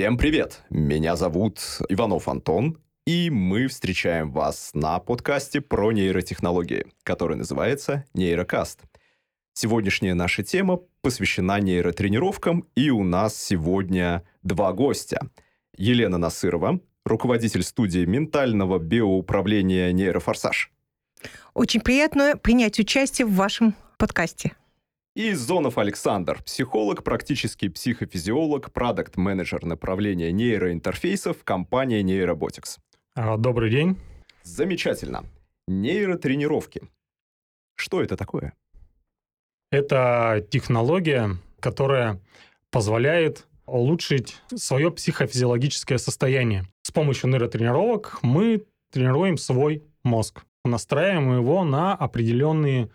Всем привет! Меня зовут Иванов Антон, и мы встречаем вас на подкасте про нейротехнологии, который называется «Нейрокаст». Сегодняшняя наша тема посвящена нейротренировкам, и у нас сегодня два гостя. Елена Насырова, руководитель студии ментального биоуправления «Нейрофорсаж». Очень приятно принять участие в вашем подкасте. И Зонов Александр, психолог, практический психофизиолог, продукт-менеджер направления нейроинтерфейсов компании Neurobotics. А, добрый день. Замечательно. Нейротренировки. Что это такое? Это технология, которая позволяет улучшить свое психофизиологическое состояние. С помощью нейротренировок мы тренируем свой мозг, настраиваем его на определенные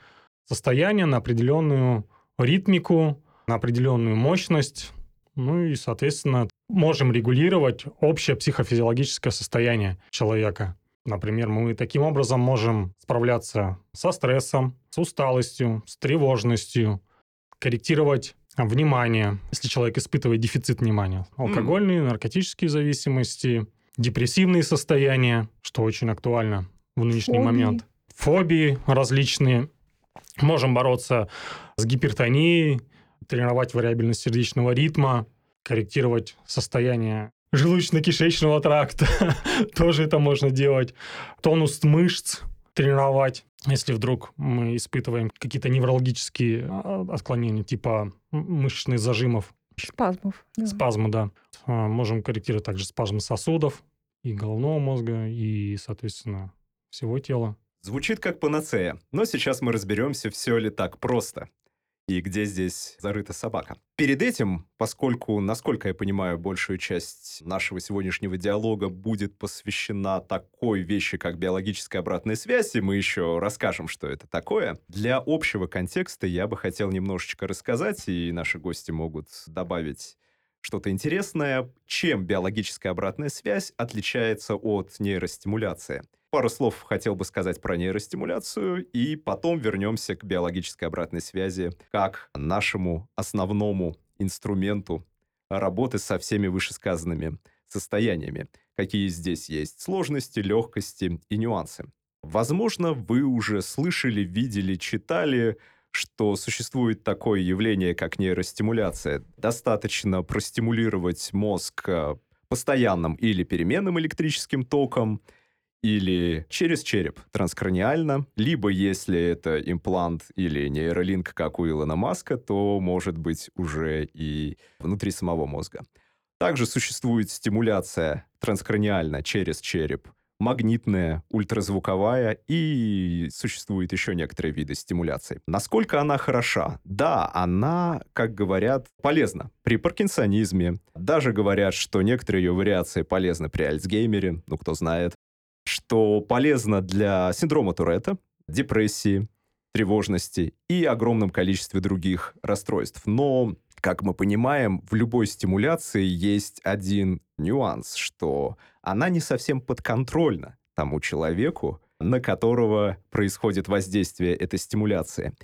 состояние, на определенную ритмику, на определенную мощность, ну и, соответственно, можем регулировать общее психофизиологическое состояние человека. Например, мы таким образом можем справляться со стрессом, с усталостью, с тревожностью, корректировать внимание, если человек испытывает дефицит внимания, алкогольные, наркотические зависимости, депрессивные состояния, что очень актуально в нынешний Фобии. момент, фобии различные, Можем бороться с гипертонией, тренировать вариабельность сердечного ритма, корректировать состояние желудочно-кишечного тракта. Тоже это можно делать. Тонус мышц тренировать, если вдруг мы испытываем какие-то неврологические а, отклонения, типа мышечных зажимов. Спазмов. Да. Спазмы, да. А, можем корректировать также спазмы сосудов и головного мозга, и, соответственно, всего тела. Звучит как панацея, но сейчас мы разберемся, все ли так просто и где здесь зарыта собака. Перед этим, поскольку, насколько я понимаю, большую часть нашего сегодняшнего диалога будет посвящена такой вещи, как биологическая обратная связь, и мы еще расскажем, что это такое, для общего контекста я бы хотел немножечко рассказать, и наши гости могут добавить что-то интересное, чем биологическая обратная связь отличается от нейростимуляции. Пару слов хотел бы сказать про нейростимуляцию, и потом вернемся к биологической обратной связи как нашему основному инструменту работы со всеми вышесказанными состояниями. Какие здесь есть сложности, легкости и нюансы. Возможно, вы уже слышали, видели, читали что существует такое явление, как нейростимуляция. Достаточно простимулировать мозг э, постоянным или переменным электрическим током, или через череп транскраниально, либо если это имплант или нейролинк, как у Илона Маска, то может быть уже и внутри самого мозга. Также существует стимуляция транскраниально через череп магнитная, ультразвуковая и существуют еще некоторые виды стимуляции. Насколько она хороша? Да, она, как говорят, полезна при паркинсонизме. Даже говорят, что некоторые ее вариации полезны при Альцгеймере, ну кто знает. Что полезно для синдрома Туретта, депрессии, тревожности и огромном количестве других расстройств. Но как мы понимаем, в любой стимуляции есть один нюанс, что она не совсем подконтрольна тому человеку, на которого происходит воздействие этой стимуляции.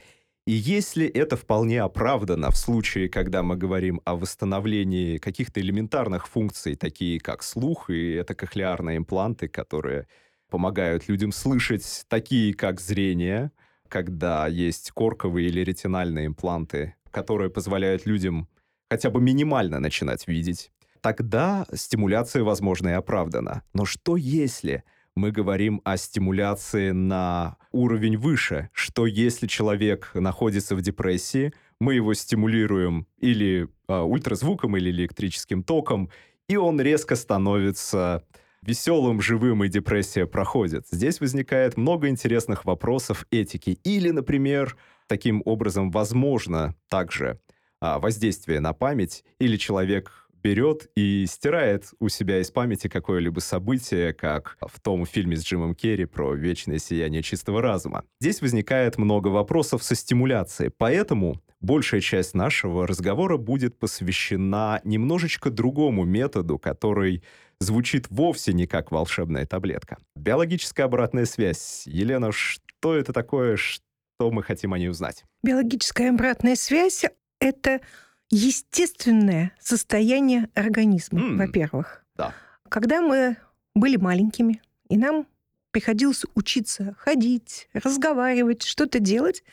И если это вполне оправдано в случае, когда мы говорим о восстановлении каких-то элементарных функций, такие как слух, и это кохлеарные импланты, которые помогают людям слышать, такие как зрение, когда есть корковые или ретинальные импланты, которые позволяют людям хотя бы минимально начинать видеть, тогда стимуляция, возможно, и оправдана. Но что если мы говорим о стимуляции на уровень выше? Что если человек находится в депрессии, мы его стимулируем или э, ультразвуком, или электрическим током, и он резко становится веселым, живым, и депрессия проходит. Здесь возникает много интересных вопросов этики. Или, например, таким образом возможно также а, воздействие на память, или человек берет и стирает у себя из памяти какое-либо событие, как в том фильме с Джимом Керри про вечное сияние чистого разума. Здесь возникает много вопросов со стимуляцией, поэтому большая часть нашего разговора будет посвящена немножечко другому методу, который звучит вовсе не как волшебная таблетка. Биологическая обратная связь. Елена, что это такое, что мы хотим о ней узнать? Биологическая обратная связь — это естественное состояние организма, М. во-первых. Да. Когда мы были маленькими, и нам приходилось учиться ходить, разговаривать, что-то делать,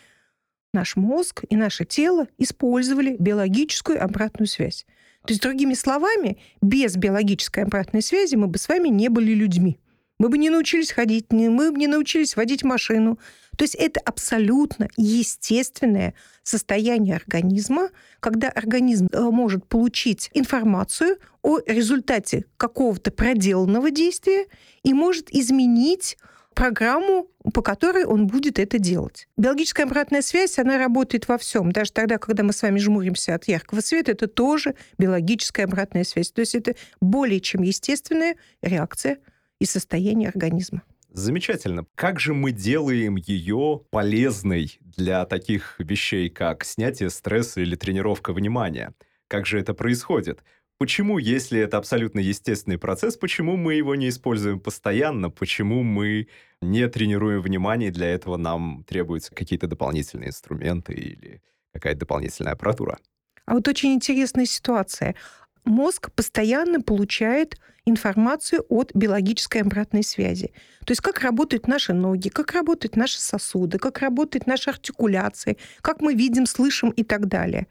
наш мозг и наше тело использовали биологическую обратную связь. То есть, другими словами, без биологической обратной связи мы бы с вами не были людьми. Мы бы не научились ходить, мы бы не научились водить машину. То есть это абсолютно естественное состояние организма, когда организм э, может получить информацию о результате какого-то проделанного действия и может изменить программу, по которой он будет это делать. Биологическая обратная связь, она работает во всем. Даже тогда, когда мы с вами жмуримся от яркого света, это тоже биологическая обратная связь. То есть это более чем естественная реакция и состояние организма. Замечательно. Как же мы делаем ее полезной для таких вещей, как снятие стресса или тренировка внимания? Как же это происходит? Почему, если это абсолютно естественный процесс, почему мы его не используем постоянно? Почему мы не тренируем внимание, для этого нам требуются какие-то дополнительные инструменты или какая-то дополнительная аппаратура? А вот очень интересная ситуация. Мозг постоянно получает информацию от биологической обратной связи. То есть как работают наши ноги, как работают наши сосуды, как работает наша артикуляция, как мы видим, слышим и так далее.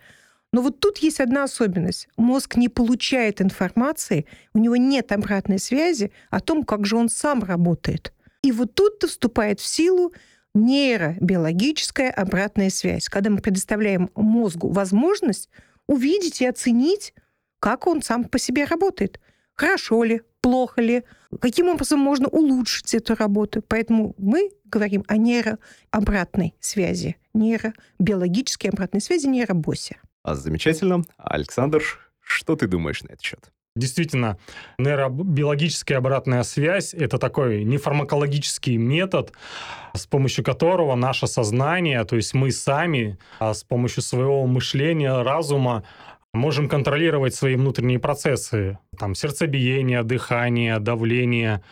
Но вот тут есть одна особенность. Мозг не получает информации, у него нет обратной связи о том, как же он сам работает. И вот тут-то вступает в силу нейробиологическая обратная связь, когда мы предоставляем мозгу возможность увидеть и оценить, как он сам по себе работает. Хорошо ли, плохо ли, каким образом можно улучшить эту работу. Поэтому мы говорим о нейрообратной связи, нейробиологической обратной связи, нейробосе. А замечательно. Александр, что ты думаешь на этот счет? Действительно, нейробиологическая обратная связь – это такой нефармакологический метод, с помощью которого наше сознание, то есть мы сами, а с помощью своего мышления, разума, можем контролировать свои внутренние процессы. Там сердцебиение, дыхание, давление,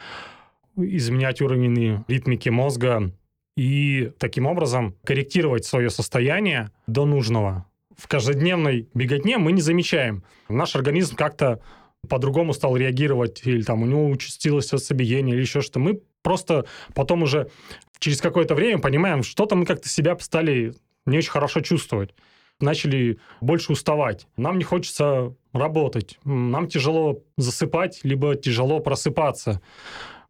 изменять уровень ритмики мозга и таким образом корректировать свое состояние до нужного. В каждодневной беготне мы не замечаем. Наш организм как-то по-другому стал реагировать, или там у него участилось сердцебиение, или еще что. Мы просто потом уже через какое-то время понимаем, что-то мы как-то себя стали не очень хорошо чувствовать. Начали больше уставать. Нам не хочется работать. Нам тяжело засыпать, либо тяжело просыпаться.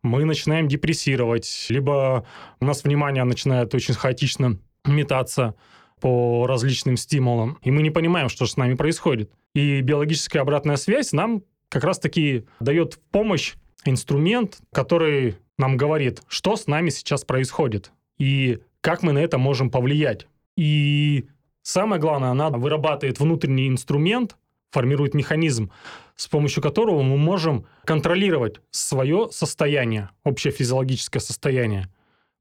Мы начинаем депрессировать, либо у нас внимание начинает очень хаотично метаться по различным стимулам, и мы не понимаем, что же с нами происходит. И биологическая обратная связь нам как раз-таки дает помощь инструмент, который нам говорит, что с нами сейчас происходит и как мы на это можем повлиять. И самое главное, она вырабатывает внутренний инструмент, формирует механизм, с помощью которого мы можем контролировать свое состояние, общее физиологическое состояние,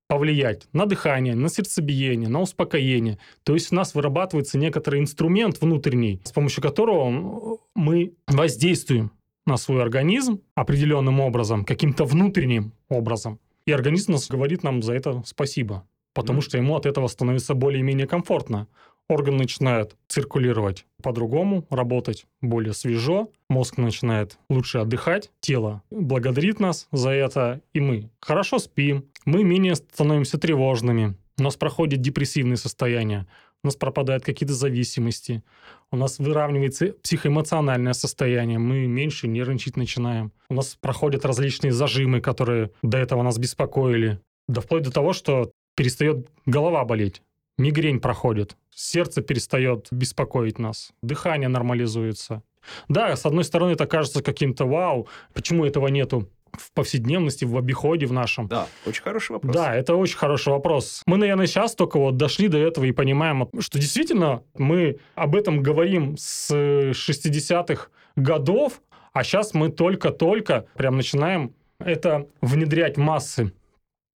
повлиять на дыхание, на сердцебиение, на успокоение. То есть у нас вырабатывается некоторый инструмент внутренний, с помощью которого мы воздействуем на свой организм определенным образом, каким-то внутренним образом. И организм нас говорит нам за это спасибо, потому Мгм. что ему от этого становится более-менее комфортно. Орган начинает циркулировать по-другому, работать более свежо, мозг начинает лучше отдыхать, тело благодарит нас за это, и мы хорошо спим, мы менее становимся тревожными, у нас проходит депрессивные состояния, у нас пропадают какие-то зависимости, у нас выравнивается психоэмоциональное состояние, мы меньше нервничать начинаем, у нас проходят различные зажимы, которые до этого нас беспокоили, да вплоть до того, что перестает голова болеть, мигрень проходит, сердце перестает беспокоить нас, дыхание нормализуется. Да, с одной стороны, это кажется каким-то вау, почему этого нету в повседневности, в обиходе в нашем. Да, очень хороший вопрос. Да, это очень хороший вопрос. Мы, наверное, сейчас только вот дошли до этого и понимаем, что действительно мы об этом говорим с 60-х годов, а сейчас мы только-только прям начинаем это внедрять массы.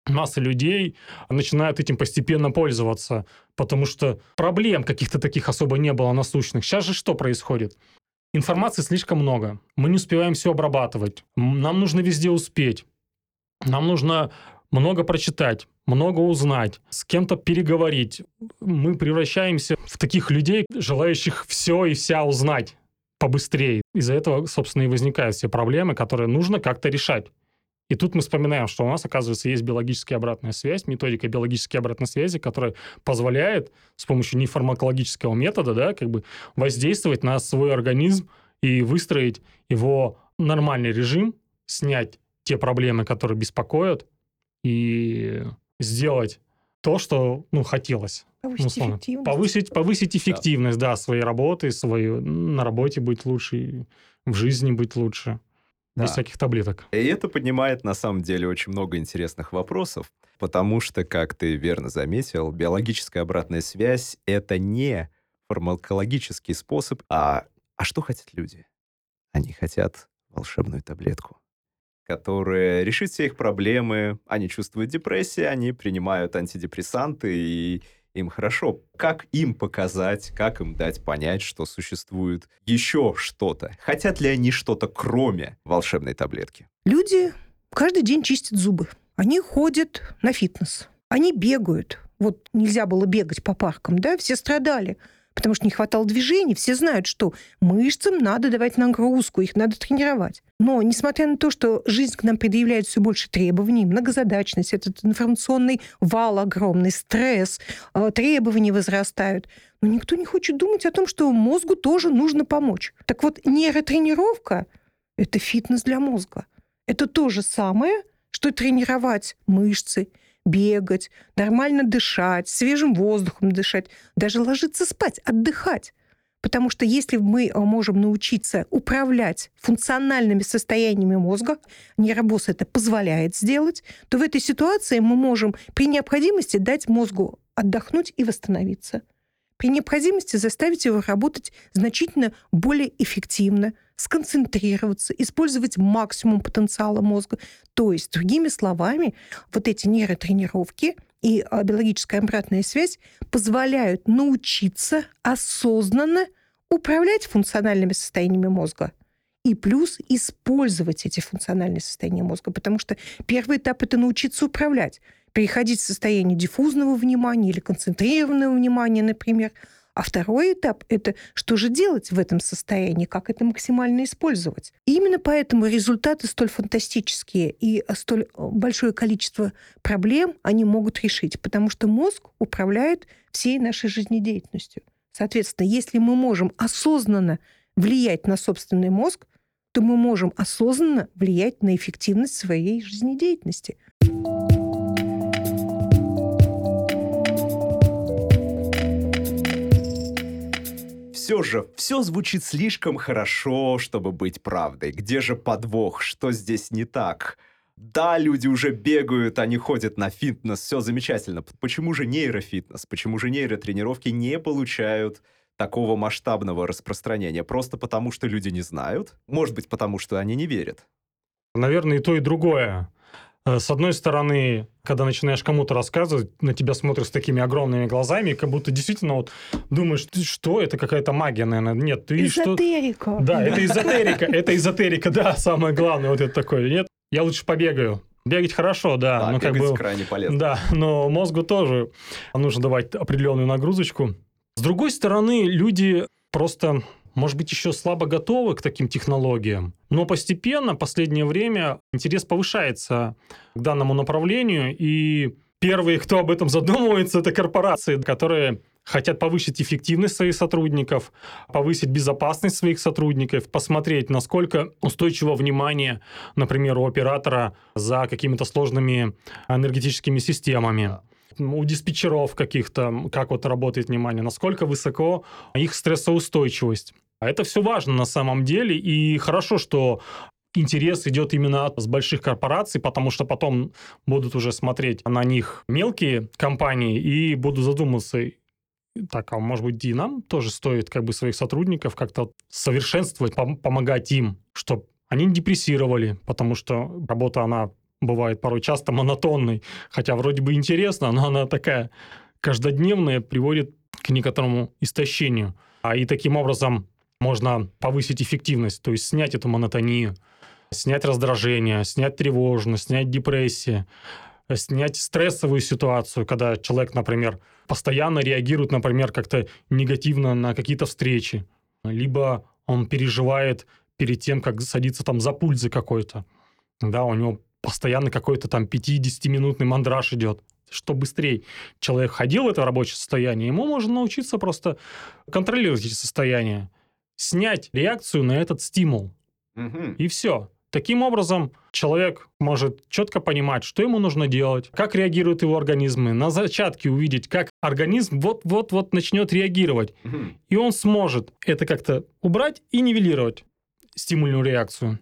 Масса людей начинают этим постепенно пользоваться, потому что проблем каких-то таких особо не было насущных. Сейчас же что происходит? Информации слишком много. Мы не успеваем все обрабатывать. Нам нужно везде успеть. Нам нужно много прочитать, много узнать, с кем-то переговорить. Мы превращаемся в таких людей, желающих все и вся узнать побыстрее. Из-за этого, собственно, и возникают все проблемы, которые нужно как-то решать. И тут мы вспоминаем, что у нас, оказывается, есть биологическая обратная связь, методика биологической обратной связи, которая позволяет с помощью нефармакологического метода да, как бы воздействовать на свой организм и выстроить его нормальный режим, снять те проблемы, которые беспокоят, и сделать то, что ну, хотелось. Повысить условно. эффективность. Повысить, повысить эффективность, да. своей работы, свою, на работе быть лучше, в жизни быть лучше. Без всяких таблеток. И это поднимает на самом деле очень много интересных вопросов, потому что, как ты верно заметил, биологическая обратная связь — это не фармакологический способ, а, а что хотят люди? Они хотят волшебную таблетку, которая решит все их проблемы. Они чувствуют депрессию, они принимают антидепрессанты, и им хорошо. Как им показать, как им дать понять, что существует еще что-то? Хотят ли они что-то кроме волшебной таблетки? Люди каждый день чистят зубы. Они ходят на фитнес. Они бегают. Вот нельзя было бегать по паркам, да? Все страдали, потому что не хватало движений. Все знают, что мышцам надо давать нагрузку, их надо тренировать. Но несмотря на то, что жизнь к нам предъявляет все больше требований, многозадачность, этот информационный вал огромный, стресс, э, требования возрастают, но никто не хочет думать о том, что мозгу тоже нужно помочь. Так вот, нейротренировка – это фитнес для мозга. Это то же самое, что тренировать мышцы, бегать, нормально дышать, свежим воздухом дышать, даже ложиться спать, отдыхать. Потому что если мы э, можем научиться управлять функциональными состояниями мозга, нейробос это позволяет сделать, то в этой ситуации мы можем при необходимости дать мозгу отдохнуть и восстановиться. При необходимости заставить его работать значительно более эффективно, сконцентрироваться, использовать максимум потенциала мозга. То есть, другими словами, вот эти нейротренировки и а, биологическая обратная связь позволяют научиться осознанно управлять функциональными состояниями мозга. И плюс использовать эти функциональные состояния мозга. Потому что первый этап – это научиться управлять. Переходить в состояние диффузного внимания или концентрированного внимания, например. А второй этап – это что же делать в этом состоянии, как это максимально использовать. И именно поэтому результаты столь фантастические и столь э, большое количество проблем они могут решить, потому что мозг управляет всей нашей жизнедеятельностью. Соответственно, если мы можем осознанно влиять на собственный мозг, то мы можем осознанно влиять на эффективность своей жизнедеятельности. Все же, все звучит слишком хорошо, чтобы быть правдой. Где же подвох? Что здесь не так? Да, люди уже бегают, они ходят на фитнес, все замечательно. Почему же нейрофитнес? Почему же нейротренировки не получают такого масштабного распространения? Просто потому, что люди не знают? Может быть, потому что они не верят? Наверное, и то, и другое. Э, С одной стороны, когда начинаешь кому-то рассказывать, на тебя смотрят с такими огромными глазами, как будто действительно вот думаешь, ты что, это какая-то магия, наверное. Нет, ты что... Эзотерика. Да, это эзотерика, это эзотерика, да, самое главное, вот это такое. Нет, я лучше побегаю. Бегать хорошо, да, Да, ну как бы... крайне полезно. Да, но мозгу тоже нужно давать определенную нагрузочку. С другой стороны, люди просто, может быть, еще слабо готовы к таким технологиям, но постепенно, в последнее время, интерес повышается к данному направлению, и первые, кто об этом задумывается, это корпорации, которые хотят повысить эффективность своих сотрудников, повысить безопасность своих сотрудников, посмотреть, насколько устойчиво внимание, например, у оператора за какими-то сложными энергетическими системами у диспетчеров каких-то, как вот работает внимание, насколько высоко их стрессоустойчивость. А это все важно на самом деле, и хорошо, что интерес идет именно с больших корпораций, потому что потом будут уже смотреть на них мелкие компании и будут задумываться, так, а может быть, и нам тоже стоит как бы своих сотрудников как-то совершенствовать, пом- помогать им, чтобы они не депрессировали, потому что работа, она бывает порой часто монотонной, хотя вроде бы интересно, но она такая каждодневная, приводит к некоторому истощению. А и таким образом можно повысить эффективность, то есть снять эту монотонию, снять раздражение, снять тревожность, снять депрессию. снять стрессовую ситуацию, когда человек, например, постоянно реагирует, например, как-то негативно на какие-то встречи, либо он переживает перед тем, как садиться там за пульт за какой-то. Да, у него постоянно какой-то там 50-минутный мандраж идет. Что быстрее человек ходил в это рабочее состояние, ему можно научиться просто контролировать эти состояния, снять реакцию на этот стимул. Мгм. И все. Таким образом, человек может четко понимать, что ему нужно делать, как реагируют его организмы, на зачатке увидеть, как организм вот-вот-вот начнет реагировать. Мгм. И он сможет это как-то убрать и нивелировать стимульную реакцию.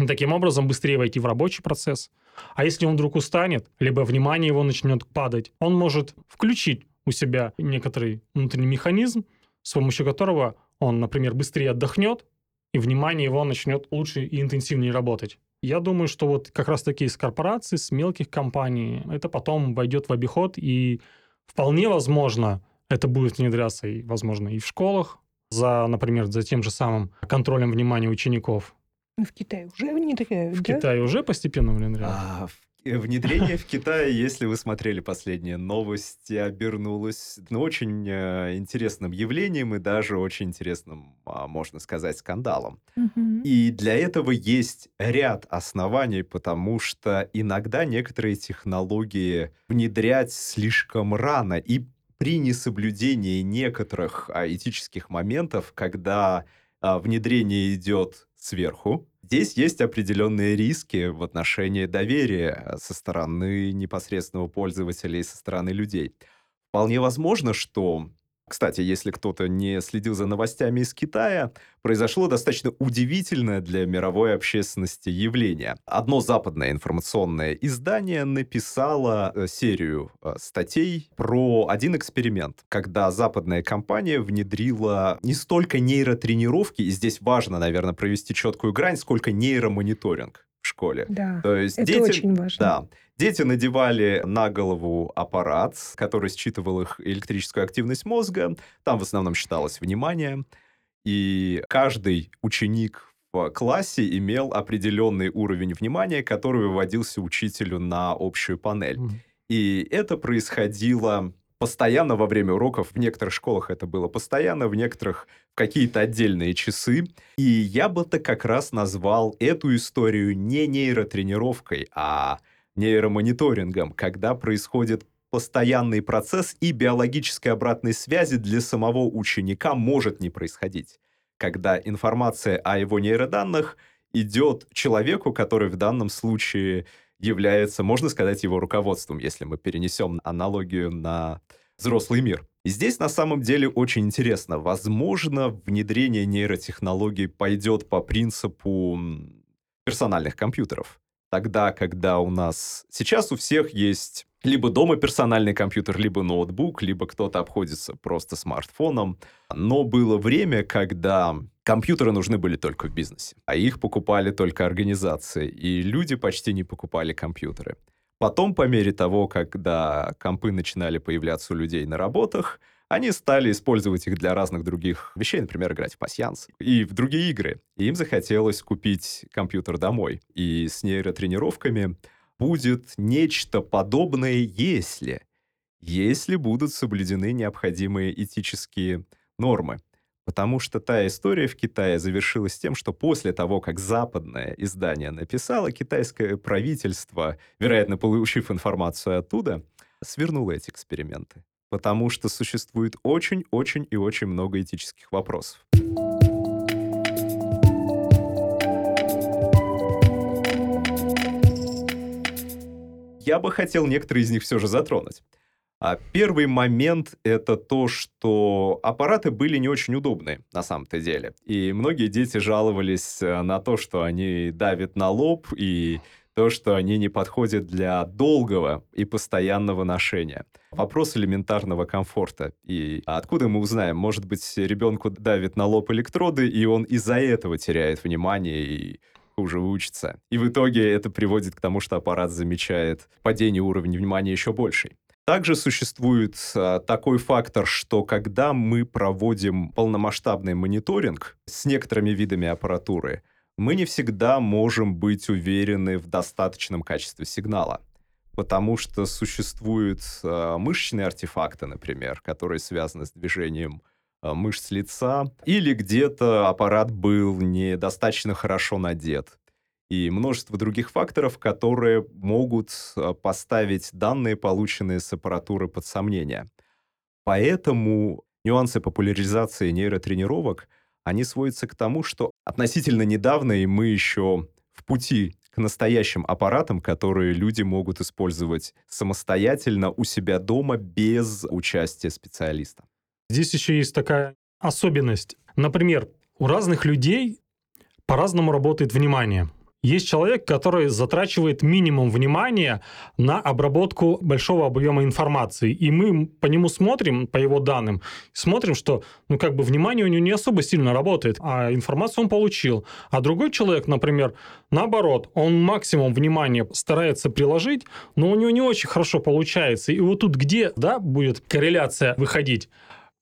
И таким образом быстрее войти в рабочий процесс. А если он вдруг устанет, либо внимание его начнет падать, он может включить у себя некоторый внутренний механизм, с помощью которого он, например, быстрее отдохнет, и внимание его начнет лучше и интенсивнее работать. Я думаю, что вот как раз-таки из корпораций, с мелких компаний, это потом войдет в обиход, и вполне возможно, это будет внедряться, и, возможно, и в школах, за, например, за тем же самым контролем внимания учеников. В Китае уже внедряют, В да? Китае уже постепенно внедряют. А, в- Внедрение в Китае, если вы смотрели последние новости, обернулось ну, очень э, интересным явлением и даже очень интересным, а, можно сказать, скандалом. Мгм. И для этого есть ряд оснований, потому что иногда некоторые технологии внедрять слишком рано и при несоблюдении некоторых а, этических моментов, когда а, внедрение идет сверху, здесь есть определенные риски в отношении доверия со стороны непосредственного пользователя и со стороны людей. Вполне возможно, что кстати, если кто-то не следил за новостями из Китая, произошло достаточно удивительное для мировой общественности явление. Одно западное информационное издание написало э, серию э, статей про один эксперимент, когда западная компания внедрила не столько нейротренировки, и здесь важно, наверное, провести четкую грань, сколько нейромониторинг в школе. Да, То есть это дети, очень важно. да. Дети надевали на голову аппарат, который считывал их электрическую активность мозга. Там в основном считалось внимание. И каждый ученик в классе имел определенный уровень внимания, который выводился учителю на общую панель. Мгм. И это происходило постоянно во время уроков. В некоторых школах это было постоянно, в некоторых какие-то отдельные часы. И я бы то как раз назвал эту историю не нейротренировкой, а нейромониторингом, когда происходит постоянный процесс и биологической обратной связи для самого ученика может не происходить. Когда информация о его нейроданных идет человеку, который в данном случае является, можно сказать, его руководством, если мы перенесем аналогию на взрослый мир. И здесь на самом деле очень интересно. Возможно, внедрение нейротехнологий пойдет по принципу персональных компьютеров. Тогда, когда у нас сейчас у всех есть либо дома персональный компьютер, либо ноутбук, либо кто-то обходится просто смартфоном. Но было время, когда компьютеры нужны были только в бизнесе, а их покупали только организации, и люди почти не покупали компьютеры. Потом, по мере того, когда компы начинали появляться у людей на работах, они стали использовать их для разных других вещей, например, играть в пасьянс и в другие игры. И им захотелось купить компьютер домой. И с нейротренировками будет нечто подобное, если, если будут соблюдены необходимые этические нормы. Потому что та история в Китае завершилась тем, что после того, как западное издание написало, китайское правительство, вероятно, получив информацию оттуда, свернуло эти эксперименты. Потому что существует очень-очень и очень много этических вопросов. Я бы хотел некоторые из них все же затронуть. А Первый момент — это то, что аппараты были не очень удобны на самом-то деле. И многие дети жаловались э, на то, что они давят на лоб, и то, что они не подходят для долгого и постоянного ношения. Вопрос элементарного комфорта. И откуда мы узнаем? Может быть, ребенку давит на лоб электроды, и он из-за этого теряет внимание и хуже учится. И в итоге это приводит к тому, что аппарат замечает падение уровня внимания еще больший. Также существует а, такой фактор, что когда мы проводим полномасштабный мониторинг с некоторыми видами аппаратуры, мы не всегда можем быть уверены в достаточном качестве сигнала. потому что существуют э, мышечные артефакты, например, которые связаны с движением э, мышц лица, или где-то аппарат был недостаточно хорошо надет. И множество других факторов, которые могут э, поставить данные, полученные с аппаратуры, под сомнение. Поэтому нюансы популяризации нейротренировок, они сводятся к тому, что относительно недавно, и мы еще в пути к настоящим аппаратам, которые люди могут использовать самостоятельно у себя дома без участия специалиста. Здесь еще есть такая особенность. Например, у разных людей по-разному работает внимание. Есть человек, который затрачивает минимум внимания на обработку большого объема информации. И мы по нему смотрим, по его данным, смотрим, что ну, как бы внимание у него не особо сильно работает, а информацию он получил. А другой человек, например, наоборот, он максимум внимания старается приложить, но у него не очень хорошо получается. И вот тут где да, будет корреляция выходить?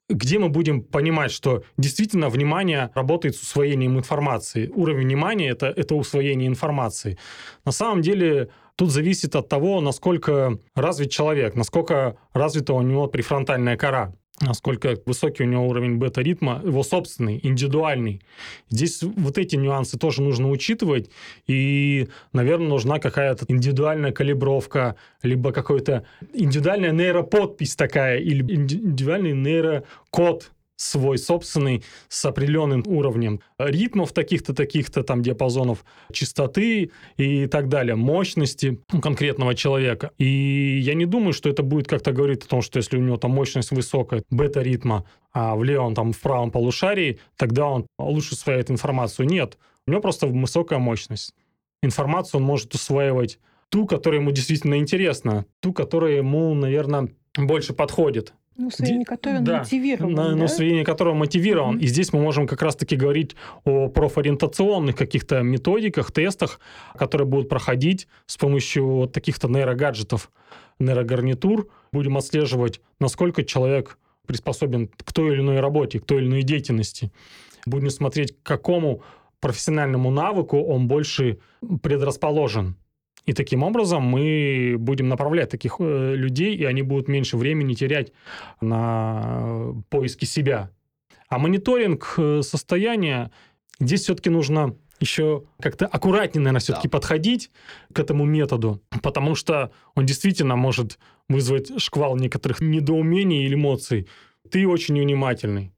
Где мы будем понимать, что действительно внимание работает с усвоением информации. Уровень внимания это, – это усвоение информации. На самом деле тут зависит от того, насколько развит человек, насколько развита у него префронтальная кора насколько высокий у него уровень бета-ритма, его собственный, индивидуальный. Здесь вот эти нюансы тоже нужно учитывать, и, наверное, нужна какая-то индивидуальная калибровка, либо какой-то индивидуальная нейроподпись такая, или индивидуальный нейрокод, свой собственный с определенным уровнем ритмов таких-то, таких-то там диапазонов частоты и так далее, мощности конкретного человека. И я не думаю, что это будет как-то говорить о том, что если у него там мощность высокая, бета-ритма, а в левом там в правом полушарии, тогда он лучше усваивает информацию. Нет, у него просто высокая мощность. Информацию он может усваивать ту, которая ему действительно интересна, ту, которая ему, наверное, больше подходит. Ну, усвоение которого да, мотивирован. На, да? усвоение которого мотивирован. Mm-hmm. И здесь мы можем как раз-таки говорить о профориентационных каких-то методиках, тестах, которые будут проходить с помощью вот таких-то нейрогаджетов, нейрогарнитур. Будем отслеживать, насколько человек приспособен к той или иной работе, к той или иной деятельности. Будем смотреть, к какому профессиональному навыку он больше предрасположен. И таким образом мы будем направлять таких э, людей, и они будут меньше времени терять на поиски себя. А мониторинг э, состояния, здесь все-таки нужно еще как-то аккуратнее, наверное, все-таки да. подходить к этому методу, потому что он действительно может вызвать шквал некоторых недоумений или эмоций. Ты очень невнимательный.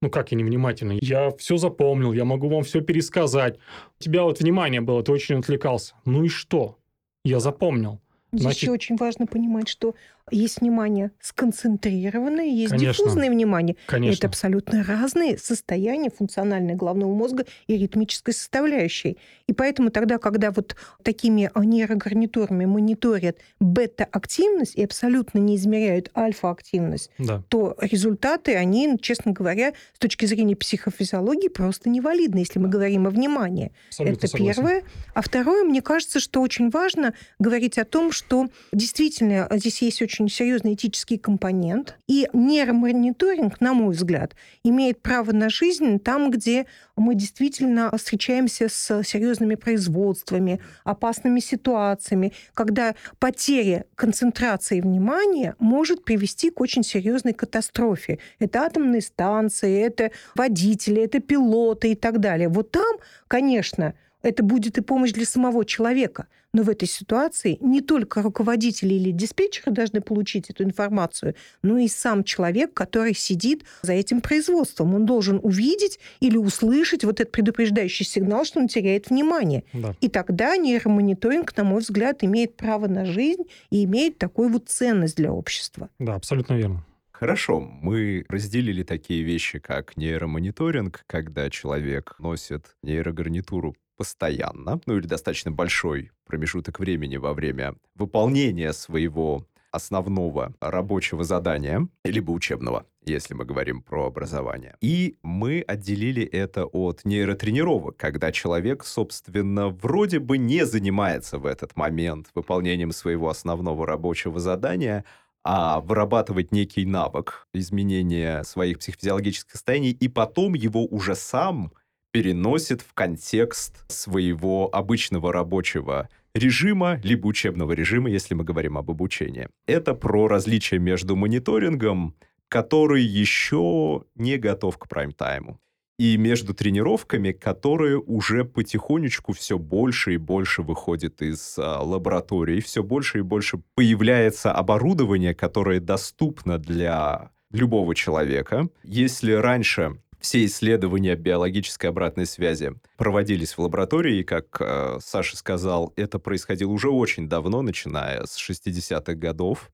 Ну как я невнимательный? Я все запомнил, я могу вам все пересказать. У тебя вот внимание было, ты очень отвлекался. Ну и что? Я запомнил. Значит... еще очень важно понимать, что есть внимание сконцентрированное, есть Конечно. диффузное внимание. Конечно. Это абсолютно разные состояния функциональные головного мозга и ритмической составляющей. И поэтому тогда, когда вот такими нейрогарнитурами мониторят бета-активность и абсолютно не измеряют альфа-активность, да. то результаты, они, честно говоря, с точки зрения психофизиологии просто невалидны, если мы говорим о внимании. Абсолютно Это согласен. первое. А второе, мне кажется, что очень важно говорить о том, что действительно здесь есть очень очень серьезный этический компонент. И нейромониторинг, на мой взгляд, имеет право на жизнь там, где мы действительно встречаемся с серьезными производствами, опасными ситуациями, когда потеря концентрации внимания может привести к очень серьезной катастрофе. Это атомные станции, это водители, это пилоты и так далее. Вот там, конечно, это будет и помощь для самого человека. Но в этой ситуации не только руководители или диспетчеры должны получить эту информацию, но и сам человек, который сидит за этим производством. Он должен увидеть или услышать вот этот предупреждающий сигнал, что он теряет внимание. Да. И тогда нейромониторинг, на мой взгляд, имеет право на жизнь и имеет такую вот ценность для общества. Да, абсолютно верно. Хорошо, мы разделили такие вещи, как нейромониторинг, когда человек носит нейрогарнитуру постоянно, ну или достаточно большой промежуток времени во время выполнения своего основного рабочего задания, либо учебного, если мы говорим про образование. И мы отделили это от нейротренировок, когда человек, собственно, вроде бы не занимается в этот момент выполнением своего основного рабочего задания, а вырабатывать некий навык изменения своих психофизиологических состояний, и потом его уже сам переносит в контекст своего обычного рабочего режима, либо учебного режима, если мы говорим об обучении. Это про различие между мониторингом, который еще не готов к прайм-тайму, и между тренировками, которые уже потихонечку все больше и больше выходит из а, лаборатории, все больше и больше появляется оборудование, которое доступно для любого человека. Если раньше все исследования биологической обратной связи проводились в лаборатории, как э, Саша сказал, это происходило уже очень давно, начиная с 60-х годов.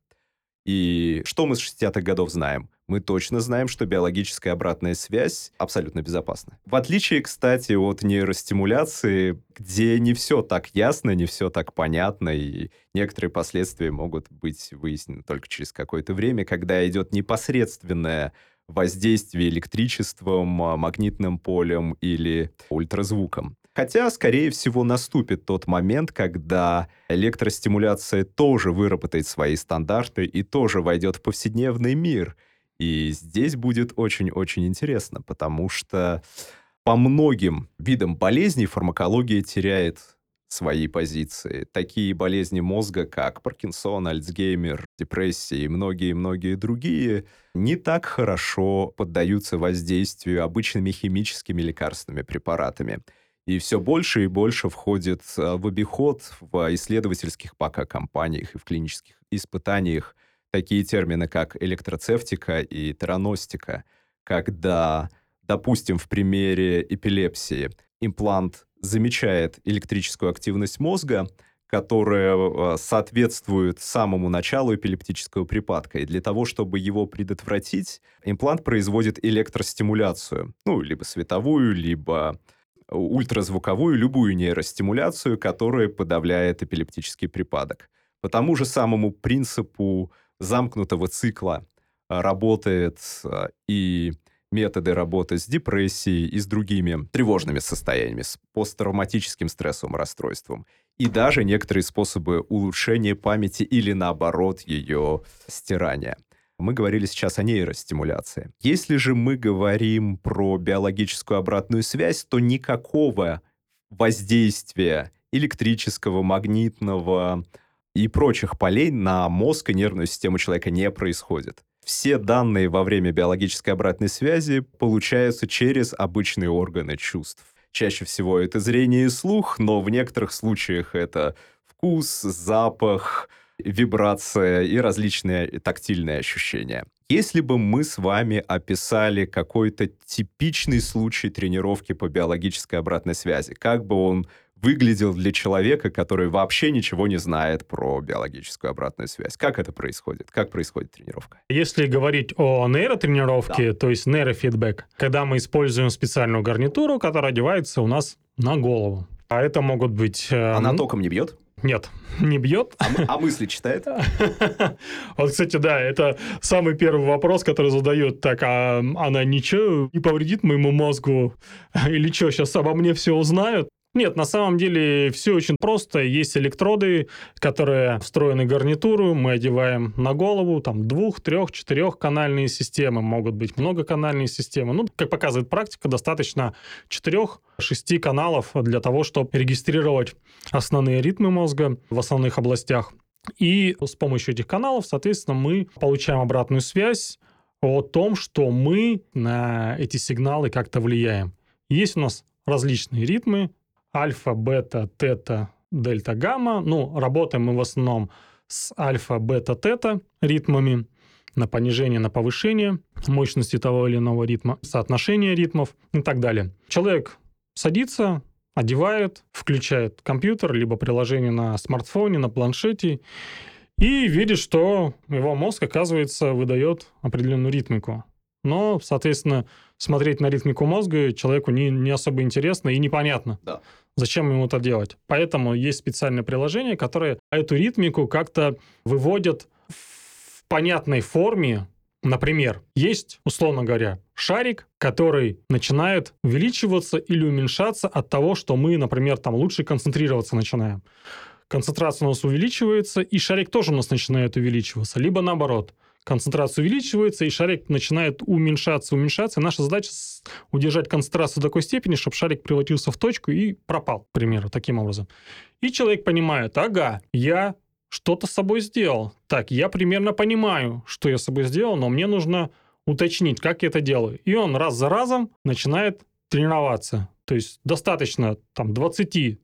И что мы с 60-х годов знаем? Мы точно знаем, что биологическая обратная связь абсолютно безопасна. В отличие, кстати, от нейростимуляции, где не все так ясно, не все так понятно, и некоторые последствия могут быть выяснены только через какое-то время, когда идет непосредственное воздействие электричеством, а, магнитным полем или ультразвуком. Хотя, скорее всего, наступит тот момент, когда электростимуляция тоже выработает свои стандарты и тоже войдет в повседневный мир. И здесь будет очень-очень интересно, потому что по многим видам болезней фармакология теряет свои позиции. Такие болезни мозга, как Паркинсон, Альцгеймер, депрессия и многие-многие другие, не так хорошо поддаются воздействию обычными химическими лекарственными препаратами. И все больше и больше входит а, в обиход в исследовательских пока компаниях и в клинических испытаниях такие термины, как электроцевтика и тераностика, когда, допустим, в примере эпилепсии имплант замечает электрическую активность мозга, которая э, соответствует самому началу эпилептического припадка. И для того, чтобы его предотвратить, имплант производит электростимуляцию, ну, либо световую, либо ультразвуковую, любую нейростимуляцию, которая подавляет эпилептический припадок. По тому же самому принципу замкнутого цикла э, работает э, и методы работы с депрессией и с другими тревожными состояниями, с посттравматическим стрессовым расстройством. И даже некоторые способы улучшения памяти или, наоборот, ее стирания. Мы говорили сейчас о нейростимуляции. Если же мы говорим про биологическую обратную связь, то никакого воздействия электрического, магнитного и прочих полей на мозг и нервную систему человека не происходит все данные во время биологической обратной связи получаются через обычные органы чувств. Чаще всего это зрение и слух, но в некоторых случаях это вкус, запах, вибрация и различные тактильные ощущения. Если бы мы с вами описали какой-то типичный случай тренировки по биологической обратной связи, как бы он выглядел для человека, который вообще ничего не знает про биологическую обратную связь? Как это происходит? Как происходит тренировка? Если говорить о нейротренировке, да. то есть нейрофидбэк, когда мы используем специальную гарнитуру, которая одевается у нас на голову. А это могут быть... Э, Она током не бьет? Нет, не бьет. А, а мысли читает? Вот, кстати, да, это самый первый вопрос, который задают. Так, а она ничего не повредит моему мозгу? Или что, сейчас обо мне все узнают? Нет, на самом деле все очень просто. Есть электроды, которые встроены в гарнитуру, мы одеваем на голову, там двух, трех, четырехканальные системы, могут быть многоканальные системы. Ну, как показывает практика, достаточно четырех-шести каналов для того, чтобы регистрировать основные ритмы мозга в основных областях. И с помощью этих каналов, соответственно, мы получаем обратную связь о том, что мы на эти сигналы как-то влияем. Есть у нас различные ритмы, альфа, бета, тета, дельта, гамма. Ну, работаем мы в основном с альфа, бета, тета ритмами на понижение, на повышение мощности того или иного ритма, соотношение ритмов и так далее. Человек садится, одевает, включает компьютер, либо приложение на смартфоне, на планшете, и видит, что его мозг, оказывается, выдает определенную ритмику. Но, соответственно, смотреть на ритмику мозга человеку не, не особо интересно и непонятно. Да. Зачем ему это делать? Поэтому есть специальное приложение, которое эту ритмику как-то выводит в понятной форме. Например, есть, условно говоря, шарик, который начинает увеличиваться или уменьшаться от того, что мы, например, там лучше концентрироваться начинаем. Концентрация у нас увеличивается, и шарик тоже у нас начинает увеличиваться. Либо наоборот, концентрация увеличивается, и шарик начинает уменьшаться, уменьшаться. наша задача удержать концентрацию до такой степени, чтобы шарик превратился в точку и пропал, к примеру, таким образом. И человек понимает, ага, я что-то с собой сделал. Так, я примерно понимаю, что я с собой сделал, но мне нужно уточнить, как я это делаю. И он раз за разом начинает тренироваться. То есть достаточно там 20-30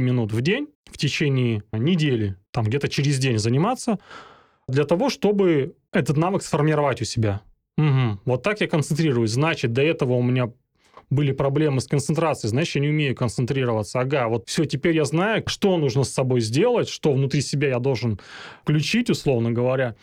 минут в день в течение недели, там где-то через день заниматься, для того, чтобы этот навык сформировать у себя. Угу. Вот так я концентрируюсь. Значит, до этого у меня были проблемы с концентрацией, значит, я не умею концентрироваться. Ага, вот все, теперь я знаю, что нужно с собой сделать, что внутри себя я должен включить, условно говоря,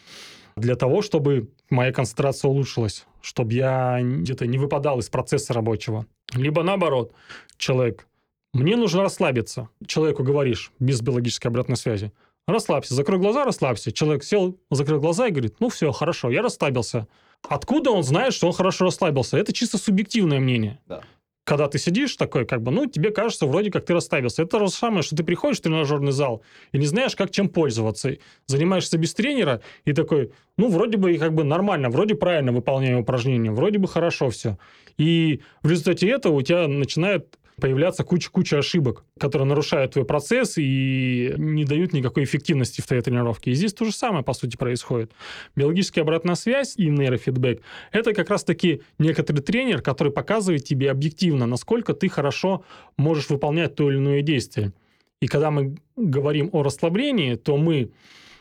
для того, чтобы моя концентрация улучшилась, чтобы я где-то не выпадал из процесса рабочего. Либо наоборот, человек, мне нужно расслабиться. Человеку говоришь, без биологической обратной связи, расслабься, закрой глаза, расслабься. Человек сел, закрыл глаза и говорит, ну все, хорошо, я расслабился. Откуда он знает, что он хорошо расслабился? Это чисто субъективное мнение. Да. Когда ты сидишь такой, как бы, ну, тебе кажется, вроде как ты расслабился. Это то же самое, что ты приходишь в тренажерный зал и не знаешь, как чем пользоваться. Занимаешься без тренера и такой, ну, вроде бы как бы нормально, вроде правильно выполняю упражнения, вроде бы хорошо все. И в результате этого у тебя начинает появляться куча-куча ошибок, которые нарушают твой процесс и не дают никакой эффективности в твоей тренировке. И здесь то же самое, по сути, происходит. Биологическая обратная связь и нейрофидбэк – это как раз-таки некоторый тренер, который показывает тебе объективно, насколько ты хорошо можешь выполнять то или иное действие. И когда мы говорим о расслаблении, то мы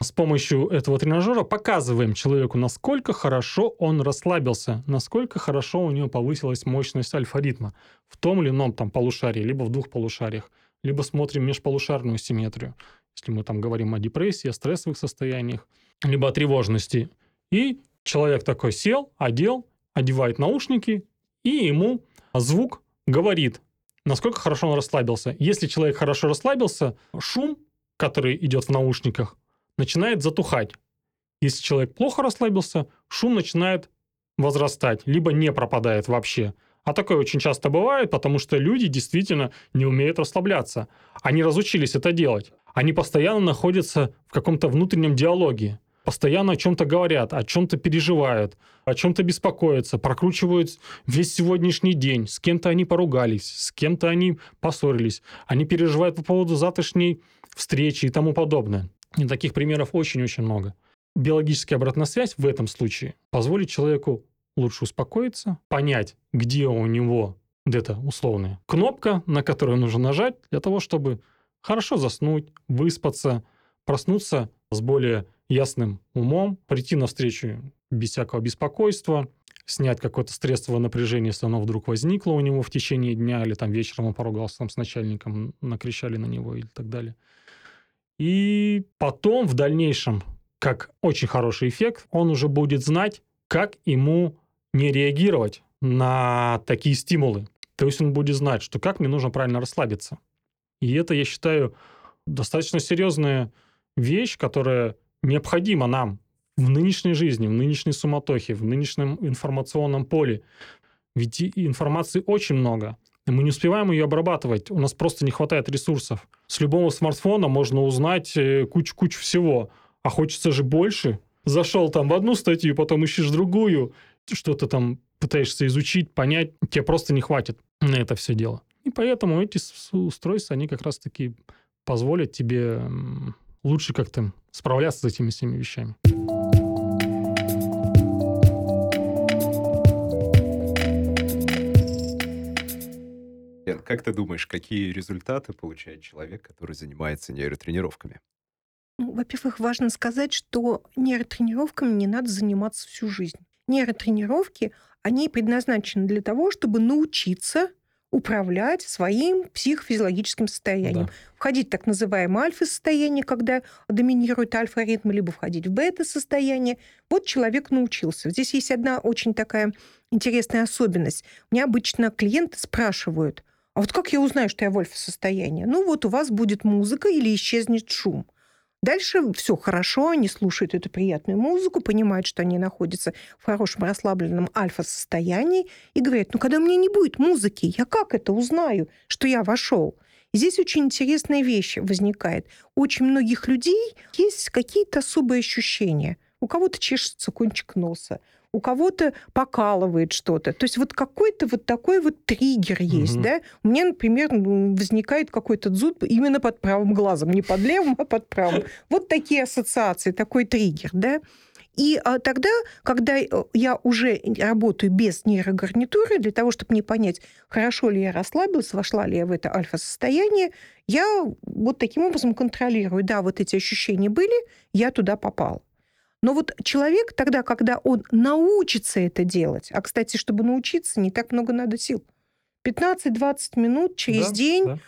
с помощью этого тренажера показываем человеку, насколько хорошо он расслабился, насколько хорошо у него повысилась мощность альфа-ритма в том или ином там полушарии, либо в двух полушариях, либо смотрим межполушарную симметрию, если мы там говорим о депрессии, о стрессовых состояниях, либо о тревожности. И человек такой сел, одел, одевает наушники, и ему звук говорит, насколько хорошо он расслабился. Если человек хорошо расслабился, шум, который идет в наушниках, начинает затухать. Если человек плохо расслабился, шум начинает возрастать, либо не пропадает вообще. А такое очень часто бывает, потому что люди действительно не умеют расслабляться. Они разучились это делать. Они постоянно находятся в каком-то внутреннем диалоге. Постоянно о чем-то говорят, о чем-то переживают, о чем-то беспокоятся, прокручивают весь сегодняшний день. С кем-то они поругались, с кем-то они поссорились. Они переживают по поводу завтрашней встречи и тому подобное. И таких примеров очень-очень много. Биологическая обратная связь в этом случае позволит человеку лучше успокоиться, понять, где у него где-то условная кнопка, на которую нужно нажать для того, чтобы хорошо заснуть, выспаться, проснуться с более ясным умом, прийти навстречу без всякого беспокойства, снять какое-то стрессовое напряжение, если оно вдруг возникло у него в течение дня, или там вечером он поругался там с начальником, накричали на него или так далее. И потом в дальнейшем, как очень хороший эффект, он уже будет знать, как ему не реагировать на такие стимулы. То есть он будет знать, что как мне нужно правильно расслабиться. И это, я считаю, достаточно серьезная вещь, которая необходима нам в нынешней жизни, в нынешней суматохе, в нынешнем информационном поле. Ведь информации очень много мы не успеваем ее обрабатывать, у нас просто не хватает ресурсов. С любого смартфона можно узнать э, кучу-кучу всего, а хочется же больше. Зашел там в одну статью, потом ищешь другую, что-то там пытаешься изучить, понять, тебе просто не хватит на это все дело. И поэтому эти устройства, они как раз-таки позволят тебе лучше как-то справляться с этими всеми вещами. Как ты думаешь, какие результаты получает человек, который занимается нейротренировками? Ну, во-первых, важно сказать, что нейротренировками не надо заниматься всю жизнь. Нейротренировки, они предназначены для того, чтобы научиться управлять своим психофизиологическим состоянием. Да. Входить в так называемое альфа-состояние, когда доминирует альфа-ритм, либо входить в бета-состояние. Вот человек научился. Здесь есть одна очень такая интересная особенность. Меня обычно клиенты спрашивают, а вот как я узнаю, что я в альфа-состоянии? Ну вот у вас будет музыка или исчезнет шум. Дальше все хорошо, они слушают эту приятную музыку, понимают, что они находятся в хорошем расслабленном альфа-состоянии и говорят, ну когда у меня не будет музыки, я как это узнаю, что я вошел? Здесь очень интересная вещь возникает. У очень многих людей есть какие-то особые ощущения. у кого-то чешется кончик носа, у кого-то покалывает что-то. То есть вот какой-то вот такой вот триггер есть, Мгм. да? У меня, например, возникает какой-то зуд именно под правым глазом, не под левым, а под правым. Вот такие ассоциации, такой триггер, да? И а, тогда, когда э, я уже работаю без нейрогарнитуры, для того, чтобы мне понять, хорошо ли я расслабилась, вошла ли я в это альфа-состояние, я вот таким образом контролирую. Да, вот эти ощущения были, я туда попал. Но вот человек тогда, когда он научится это делать, а, кстати, чтобы научиться, не так много надо сил. 15-20 минут через Да, день, да.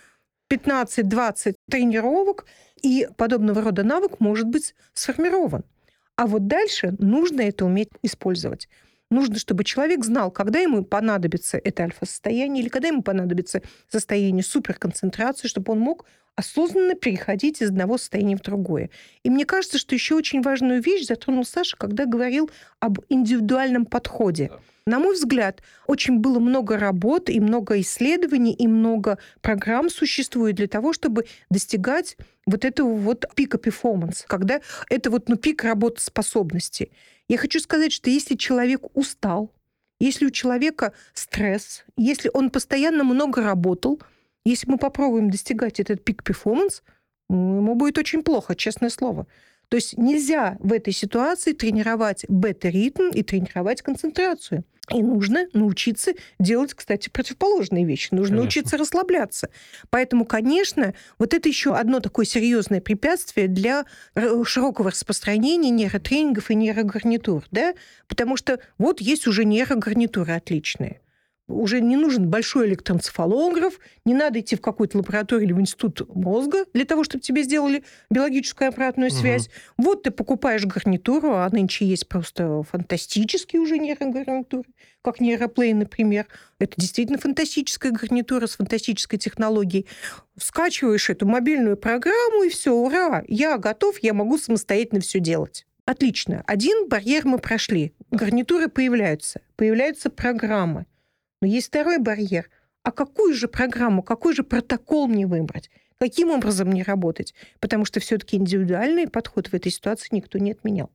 15-20 тренировок, и подобного рода навык может быть сформирован. А вот дальше нужно это уметь использовать. Нужно, чтобы человек знал, когда ему понадобится это альфа-состояние или когда ему понадобится состояние суперконцентрации, чтобы он мог осознанно переходить из одного состояния в другое. И мне кажется, что еще очень важную вещь затронул Саша, когда говорил об индивидуальном подходе. На мой взгляд, очень было много работ и много исследований, и много программ существует для того, чтобы достигать вот этого вот пика перформанс, когда это вот ну, пик работоспособности. Я хочу сказать, что если человек устал, если у человека стресс, если он постоянно много работал, если мы попробуем достигать этот пик перформанс, ему будет очень плохо, честное слово. То есть нельзя в этой ситуации тренировать бета-ритм и тренировать концентрацию. И нужно научиться делать, кстати, противоположные вещи. Нужно Конечно. научиться расслабляться. Поэтому, конечно, вот это еще одно такое серьезное препятствие для р- широкого распространения нейротренингов и нейрогарнитур. Да? Потому что вот есть уже нейрогарнитуры отличные. Уже не нужен большой электроэнцефалограф, не надо идти в какую-то лабораторию или в институт мозга для того, чтобы тебе сделали биологическую обратную связь. Вот ты покупаешь гарнитуру, а нынче есть просто фантастические уже нейрогарнитуры, как нейроплей, например. Это действительно фантастическая гарнитура с фантастической технологией. Скачиваешь эту мобильную программу, и все, ура, я готов, я могу самостоятельно все делать. Отлично. Один барьер мы прошли. Гарнитуры появляются. Появляются программы. Но есть второй барьер. А какую же программу, какой же протокол мне выбрать? Каким образом мне работать? Потому что все-таки индивидуальный подход в этой ситуации никто не отменял.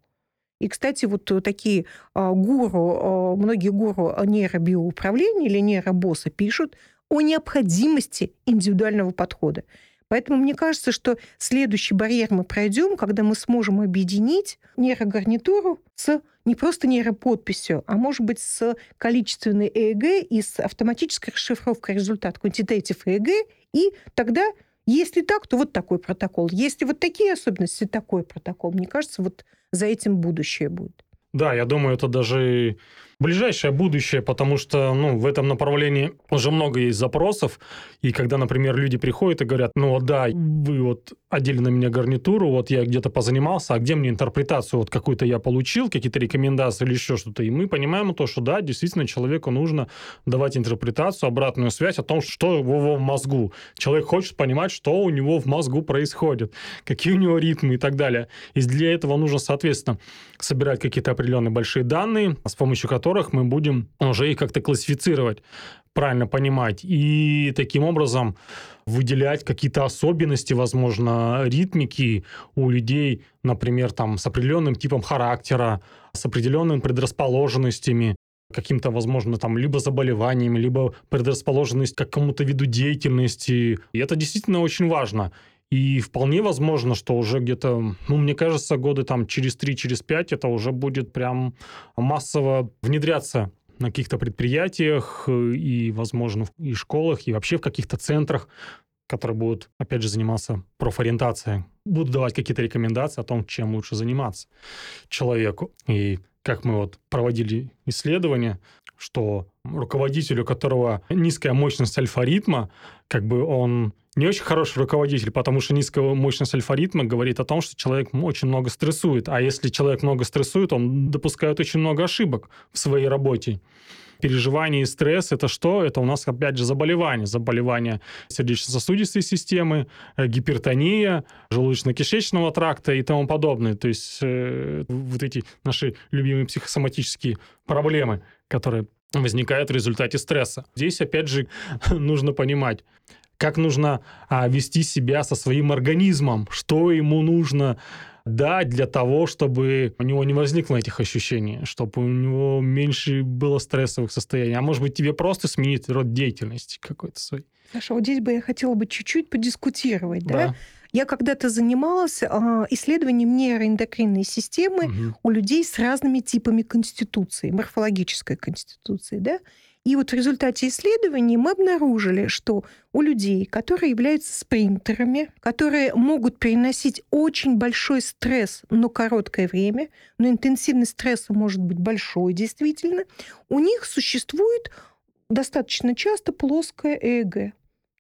И, кстати, вот э, такие а, гуру, а, многие гуру нейробиоуправления или нейробосса пишут о необходимости индивидуального подхода. Поэтому мне кажется, что следующий барьер мы пройдем, когда мы сможем объединить нейрогарнитуру с не просто нейроподписью, а может быть с количественной ЭЭГ и с автоматической расшифровкой результата quantitative ЭЭГ, и тогда если так, то вот такой протокол. Если вот такие особенности, такой протокол. Мне кажется, вот за этим будущее будет. Да, я думаю, это даже ближайшее будущее, потому что ну, в этом направлении уже много есть запросов. И когда, например, люди приходят и говорят, ну да, вы вот одели на меня гарнитуру, вот я где-то позанимался, а где мне интерпретацию вот какую-то я получил, какие-то рекомендации или еще что-то. И мы понимаем то, что да, действительно человеку нужно давать интерпретацию, обратную связь о том, что в мозгу. Человек хочет понимать, что у него в мозгу происходит, какие у него ритмы и так далее. И для этого нужно, соответственно, собирать какие-то определенные большие данные, с помощью которых мы будем уже их как-то классифицировать, правильно понимать. И таким образом выделять какие-то особенности, возможно, ритмики у людей, например, там, с определенным типом характера, с определенными предрасположенностями, каким-то, возможно, там, либо заболеваниями, либо предрасположенность к какому-то виду деятельности. И это действительно очень важно. И вполне возможно, что уже где-то, ну, мне кажется, годы там через 3, через 5 это уже будет прям массово внедряться на каких-то предприятиях э, и, возможно, и школах, и вообще в каких-то центрах, которые будут, опять же, заниматься профориентацией. Будут давать какие-то рекомендации о том, чем лучше заниматься человеку. И как мы вот проводили исследования, что руководитель, у которого низкая мощность альфа-ритма, как бы он не очень хороший руководитель, потому что низкая мощность альфа-ритма говорит о том, что человек очень много стрессует. А если человек много стрессует, он допускает очень много ошибок в своей работе. Переживание и стресс – это что? Это у нас, опять же, заболевания. Заболевания сердечно-сосудистой системы, э, гипертония, желудочно-кишечного тракта и тому подобное. То есть э, вот эти наши любимые психосоматические проблемы, которые возникают в результате стресса. Здесь, опять же, нужно понимать, как нужно а, вести себя со своим организмом, что ему нужно дать для того, чтобы у него не возникло этих ощущений, чтобы у него меньше было стрессовых состояний. А может быть, тебе просто сменить род деятельности какой-то свой. Саша, вот здесь бы я хотела бы чуть-чуть подискутировать, да? Да. Я когда-то занималась а, исследованием нейроэндокринной системы Мгм. у людей с разными типами конституции, морфологической конституции, да? И вот в результате исследований мы обнаружили, что у людей, которые являются спринтерами, которые могут переносить очень большой стресс, но короткое время, но интенсивность стресса может быть большой действительно, у них существует достаточно часто плоское ЭЭГ.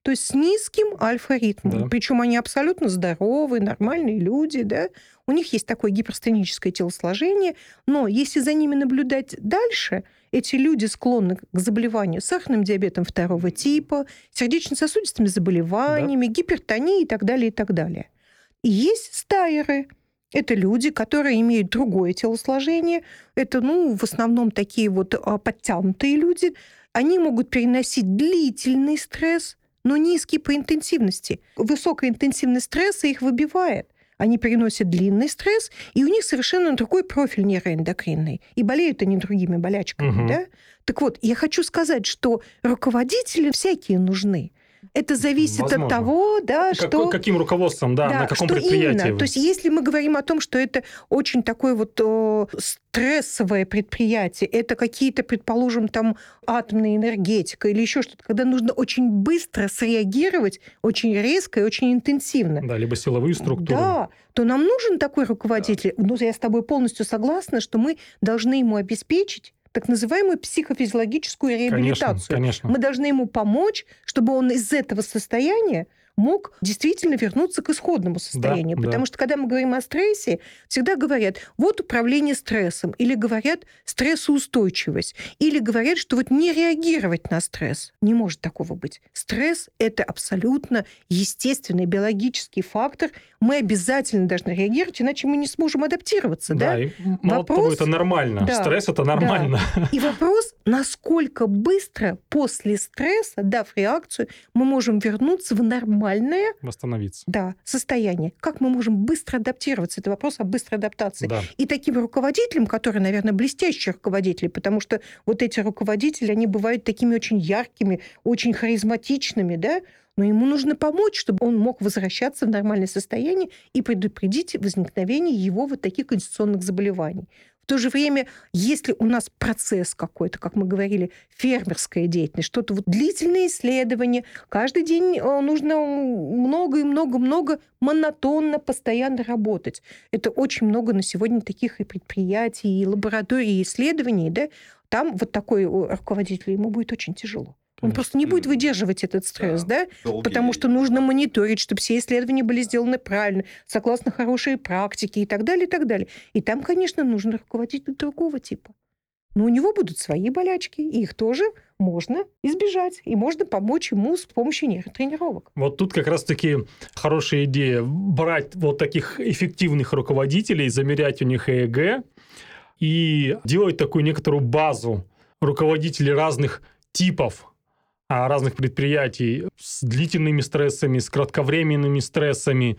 То есть с низким альфа-ритмом. Да. Причем они абсолютно здоровые, нормальные люди, да. У них есть такое гиперстеническое телосложение, но если за ними наблюдать дальше, эти люди склонны к заболеванию сахарным диабетом второго типа, сердечно-сосудистыми заболеваниями, гипертонией и так далее, и так далее. И есть стайеры. Это люди, которые имеют другое телосложение. Это, ну, в основном такие вот а, подтянутые люди. Они могут переносить длительный стресс, но низкий по интенсивности. Высокая интенсивность стресса их выбивает. Они переносят длинный стресс, и у них совершенно другой профиль нейроэндокринный. И болеют они другими болячками, Мгм. да? Так вот, я хочу сказать, что руководители всякие нужны. Это зависит Возможно. от того, да, Как- что... Каким руководством, да, на каком что предприятии именно? То есть если мы говорим о том, что это очень такое вот о, стрессовое предприятие, это какие-то, предположим, там атомная энергетика или еще что-то, когда нужно очень быстро среагировать, очень резко и очень интенсивно. Да, либо силовые структуры. Да, то нам нужен такой руководитель. Ну, я с тобой полностью согласна, что мы должны ему обеспечить так называемую психофизиологическую Конечно, реабилитацию. конечно. Мы должны ему помочь, чтобы он из этого состояния мог действительно вернуться к исходному состоянию. да. Потому что когда мы говорим о стрессе, всегда говорят, вот управление стрессом, или говорят стрессоустойчивость, или говорят, что вот не реагировать на стресс. Не может такого быть. Стресс – это абсолютно естественный биологический фактор. Мы обязательно должны реагировать, иначе мы не сможем адаптироваться. Да? Да, и мало того, Вопрос- это нормально. Да, Стресс это нормально. И вопрос, насколько быстро после стресса, дав реакцию, мы можем вернуться в нормальное Восстановиться. да, состояние. Как мы можем быстро адаптироваться? Это вопрос о быстрой адаптации. Да. И таким руководителям, которые, наверное, блестящие руководители, потому что вот эти руководители, они бывают такими очень яркими, очень харизматичными, да, но ему нужно помочь, чтобы он мог возвращаться в нормальное состояние и предупредить возникновение его вот таких конституционных заболеваний. В то же время, если у нас процесс какой-то, как мы говорили, фермерская деятельность, что-то вот длительные исследования, каждый день э, нужно много и много-много монотонно, постоянно работать. Это очень много на сегодня таких и предприятий, и лабораторий, и исследований, да, там вот такой э, руководитель, ему будет очень тяжело. Он Конечно. просто не будет выдерживать этот стресс, да? Долгий- Потому что нужно мониторить, чтобы все исследования были сделаны правильно, согласно хорошей практике и так далее, и так далее. И там, конечно, нужен руководитель другого типа. Но у него будут свои болячки, и их тоже можно избежать. И можно помочь ему с помощью нейротренировок. Вот тут как раз-таки хорошая идея брать вот таких эффективных руководителей, замерять у них ЭЭГ и делать такую некоторую базу руководителей разных типов разных предприятий с длительными стрессами, с кратковременными стрессами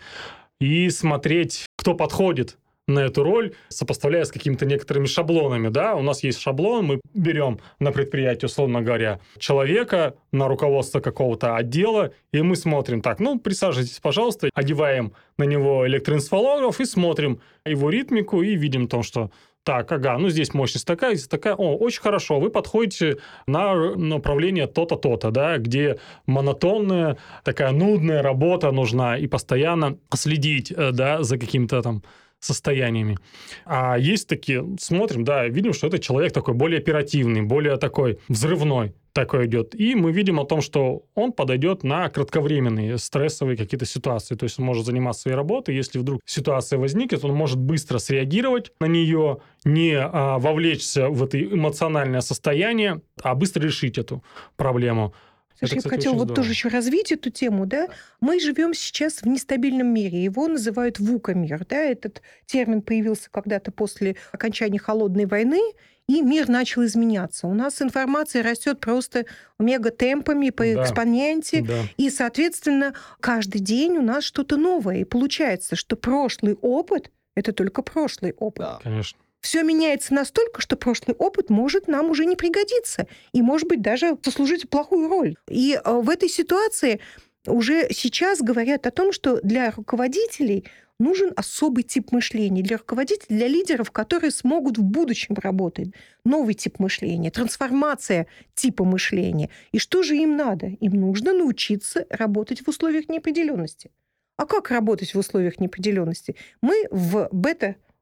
и смотреть, кто подходит на эту роль, сопоставляя с какими-то некоторыми шаблонами, да, у нас есть шаблон, мы берем на предприятии, условно говоря, человека на руководство какого-то отдела, и мы смотрим так, ну, присаживайтесь, пожалуйста, одеваем на него электроэнцефалограф и смотрим его ритмику и видим то, что так, ага, ну здесь мощность такая, здесь такая. О, очень хорошо, вы подходите на направление то-то, то-то, да, где монотонная, такая нудная работа нужна, и постоянно следить, э, да, за какими-то там состояниями. А есть такие, смотрим, да, видим, что это человек такой более оперативный, более такой взрывной такой идет. И мы видим о том, что он подойдет на кратковременные стрессовые какие-то ситуации. То есть он может заниматься своей работой. Если вдруг ситуация возникнет, он может быстро среагировать на нее, не а, вовлечься в это эмоциональное состояние, а быстро решить эту проблему. Слушай, Это, я бы кстати, хотела вот здорово. тоже еще развить эту тему, да. Мы живем сейчас в нестабильном мире. Его называют ВУКа-мир, да. Этот термин появился когда-то после окончания Холодной войны, и мир начал изменяться. У нас информация растет просто мега-темпами по Да. экспоненте, Да. и, соответственно, каждый день у нас что-то новое. И получается, что прошлый опыт – это только прошлый опыт. Да. Конечно. Все меняется настолько, что прошлый опыт может нам уже не пригодиться и, может быть, даже сослужить плохую роль. И э, в этой ситуации уже сейчас говорят о том, что для руководителей нужен особый тип мышления. Для руководителей, для лидеров, которые смогут в будущем работать. Новый тип мышления, трансформация типа мышления. И что же им надо? Им нужно научиться работать в условиях неопределенности. А как работать в условиях неопределенности? Мы в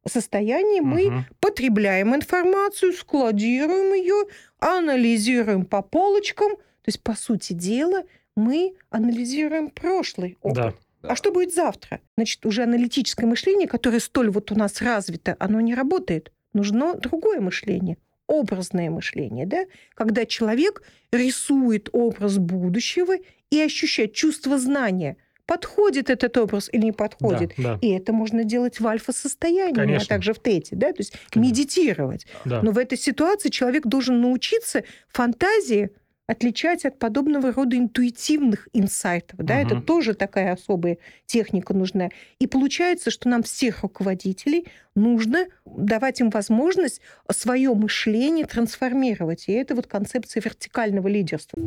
бета-состоянии, мы потребляем информацию, складируем ее, анализируем по полочкам. То есть, по сути дела, мы анализируем прошлый опыт. Да. А что будет завтра? Значит, уже аналитическое мышление, которое столь вот у нас развито, оно не работает. Нужно другое мышление, образное мышление, да? Когда человек рисует образ будущего и ощущает чувство знания, подходит этот образ или не подходит. Да, да, И это можно делать в альфа-состоянии, а Конечно. также в тете, да, то есть Конечно. медитировать. да. Но в этой ситуации человек должен научиться фантазии отличать от подобного рода интуитивных инсайтов. Да? Это Мгм. тоже такая особая техника нужна. И получается, что нам всех руководителей нужно давать им возможность свое мышление трансформировать. И это вот концепция вертикального лидерства.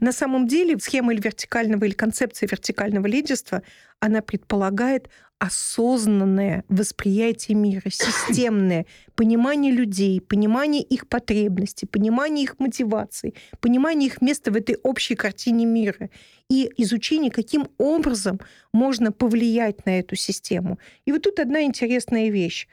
На самом деле схема или вертикального или концепция вертикального лидерства, она предполагает осознанное восприятие мира, системное понимание людей, понимание их потребностей, понимание их мотиваций, понимание их места в этой общей картине мира и изучение, каким образом можно повлиять на эту систему. И вот тут одна интересная вещь.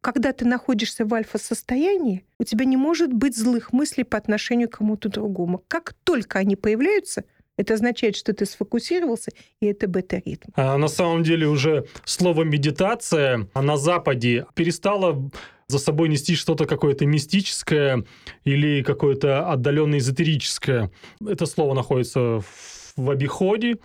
Когда ты находишься в альфа-состоянии, у тебя не может быть злых мыслей по отношению к кому-то другому. Как только они появляются, это означает, что ты сфокусировался, и это бета-ритм. А на самом деле уже слово медитация на Западе перестало за собой нести что-то какое-то мистическое или какое-то отдаленно эзотерическое. Это слово находится в- обиходе.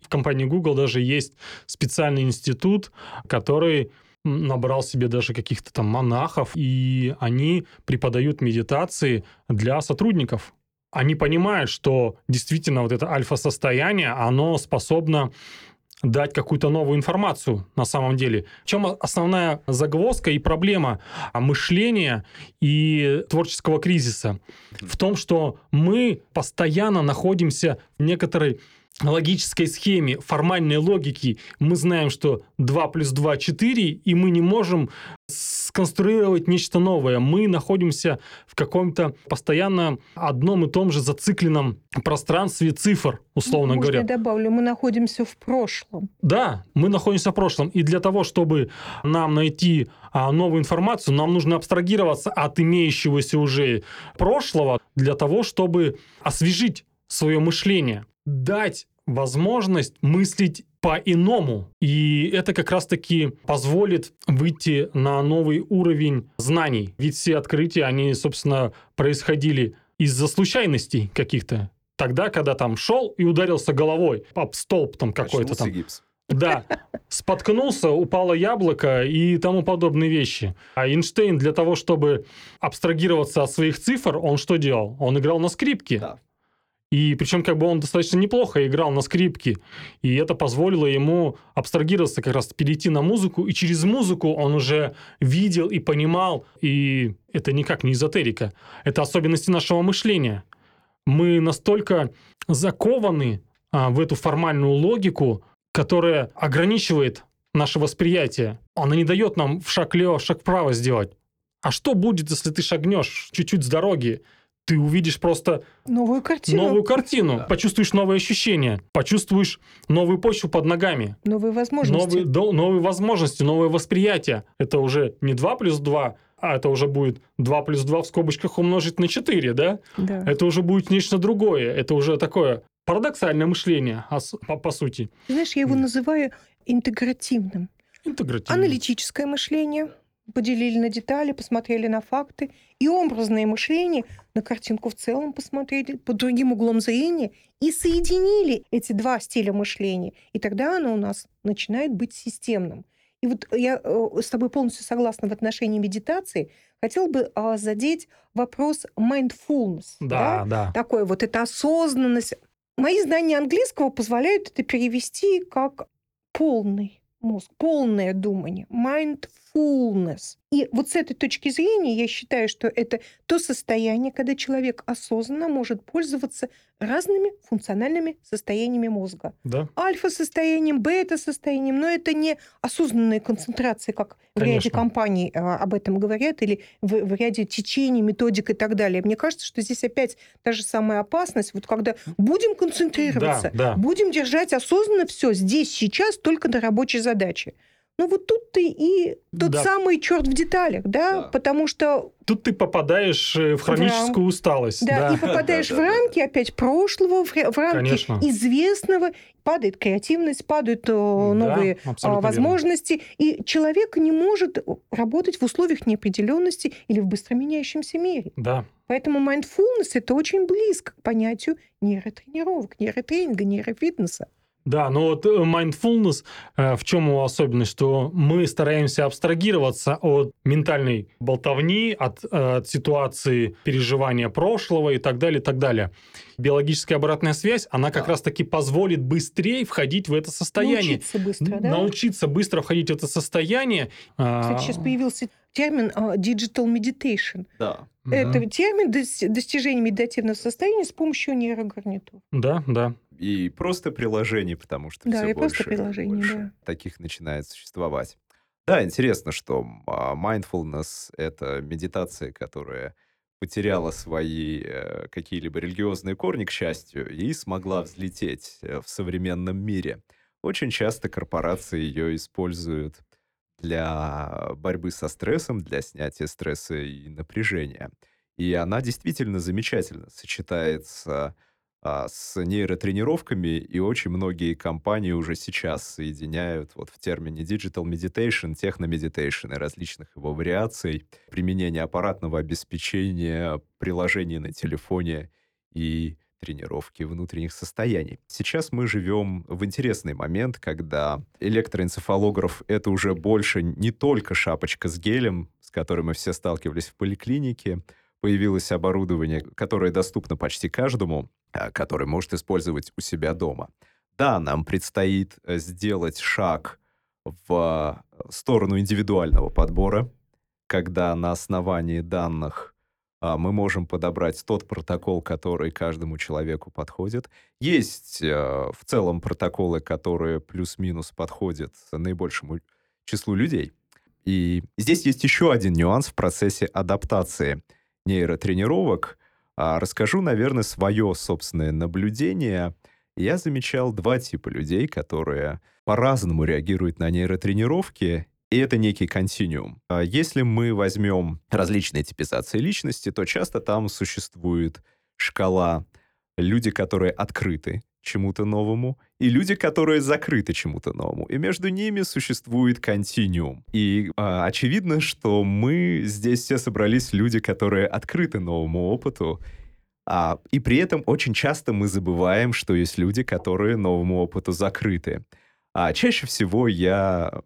В компании Google даже есть специальный институт, который набрал себе даже каких-то там монахов, и они преподают медитации для сотрудников. Они понимают, что действительно вот это альфа-состояние, оно способно дать какую-то новую информацию на самом деле. В чем основная загвоздка и проблема мышления и творческого кризиса? В том, что мы постоянно находимся в некоторой логической схеме, формальной логики. Мы знаем, что 2 плюс 2 – 4, и мы не можем сконструировать нечто новое. Мы находимся в каком-то постоянно одном и том же зацикленном пространстве цифр, условно Можно говоря. я добавлю, мы находимся в прошлом. Да, мы находимся в прошлом. И для того, чтобы нам найти а, новую информацию, нам нужно абстрагироваться от имеющегося уже прошлого для того, чтобы освежить свое мышление, дать возможность мыслить по-иному. И это как раз-таки позволит выйти на новый уровень знаний. Ведь все открытия, они, собственно, происходили из-за случайностей каких-то. Тогда, когда там шел и ударился головой об столб там какой-то там. гипс. Да, споткнулся, упало яблоко и тому подобные вещи. А Эйнштейн для того, чтобы абстрагироваться от своих цифр, он что делал? Он играл на скрипке. Да. И причем как бы он достаточно неплохо играл на скрипке. И это позволило ему абстрагироваться, как раз перейти на музыку. И через музыку он уже видел и понимал. И это никак не эзотерика. Это особенности нашего мышления. Мы настолько закованы а, в эту формальную логику, которая ограничивает наше восприятие. Она не дает нам в шаг влево, в шаг вправо сделать. А что будет, если ты шагнешь чуть-чуть с дороги? Ты увидишь просто Новую картину, новую картину, Да. почувствуешь новые ощущения, почувствуешь новую почву под ногами, новые возможности. новые, до- новые возможности, новое восприятие. Это уже не 2 плюс 2, а это уже будет 2 плюс 2 в скобочках умножить на 4, да? Да. Это уже будет нечто другое. Это уже такое парадоксальное мышление, по, по сути. Знаешь, я его называю интегративным. Интегративное. Аналитическое мышление, поделили на детали, посмотрели на факты, и образное мышление на картинку в целом посмотрели под другим углом зрения и соединили эти два стиля мышления. И тогда оно у нас начинает быть системным. И вот я э, с тобой полностью согласна в отношении медитации. Хотел бы а, задеть вопрос mindfulness. Да, да. Такое вот это осознанность. Мои знания английского позволяют это перевести как полный мозг, полное думание, mindfulness. И вот с этой точки зрения я считаю, что это то состояние, когда человек осознанно может пользоваться разными функциональными состояниями мозга. Да. Альфа-состоянием, бета-состоянием, но это не осознанная концентрация, как в ряде Конечно. компаний а, об этом говорят, или в, в ряде течений, методик и так далее. Мне кажется, что здесь опять та же самая опасность, вот когда будем концентрироваться, Да, да. будем держать осознанно все здесь, сейчас, только на рабочей задаче. Ну вот тут ты и тот Да. самый черт в деталях, да, Да. потому что Тут ты попадаешь э, в хроническую усталость. да, Да, и попадаешь Да, в да, да, рамки опять прошлого, в, в рамки Конечно. известного, падает креативность, падают э, новые Да, абсолютно верно. возможности, и человек не может работать в условиях неопределенности или в быстро меняющемся мире. Да, Поэтому mindfulness это очень близко к понятию нейротренировок, нейротренинга, нейрофитнеса. Да, но вот э, mindfulness, э, в чем его особенность, что мы стараемся абстрагироваться от ментальной болтовни, от, э, от ситуации переживания прошлого и так далее, и так далее. Биологическая обратная связь, она как Да. раз-таки позволит быстрее входить в это состояние. Научиться быстро, да? Научиться быстро входить в это состояние. а, Кстати, сейчас появился термин а, digital meditation. Да. Это термин дос- достижения медитативного состояния с помощью нейрогарнитур. Да, да. И просто приложений, потому что Да, все и просто больше, приложений, больше да. таких начинает существовать. Да, интересно, что а, mindfulness — это медитация, которая потеряла свои э, какие-либо религиозные корни, к счастью, и смогла взлететь э, в современном мире. Очень часто корпорации ее используют для борьбы со стрессом, для снятия стресса и напряжения. И она действительно замечательно сочетается а, с нейротренировками, и очень многие компании уже сейчас соединяют вот в термине digital meditation, техномедитейшн и различных его вариаций, применение аппаратного обеспечения, приложений на телефоне и тренировки внутренних состояний. Сейчас мы живем в интересный момент, когда электроэнцефалограф — это уже больше не только шапочка с гелем, с которой мы все сталкивались в поликлинике, появилось оборудование, которое доступно почти каждому, который может использовать у себя дома. Да, нам предстоит э, сделать шаг в э, сторону индивидуального подбора, когда на основании данных а, мы можем подобрать тот протокол, который каждому человеку подходит. Есть э, в целом протоколы, которые плюс-минус подходят наибольшему числу людей. И здесь есть еще один нюанс в процессе адаптации нейротренировок. А, Расскажу, наверное, свое собственное наблюдение. Я замечал два типа людей, которые по-разному реагируют на нейротренировки, и это некий континуум. А Если мы возьмем различные типизации личности, то часто там существует шкала люди, которые открыты чему-то новому, и люди, которые закрыты чему-то новому. И между ними существует континуум. И а, очевидно, что мы здесь все собрались люди, которые открыты новому опыту, а, и при этом очень часто мы забываем, что есть люди, которые новому опыту закрыты. А чаще всего я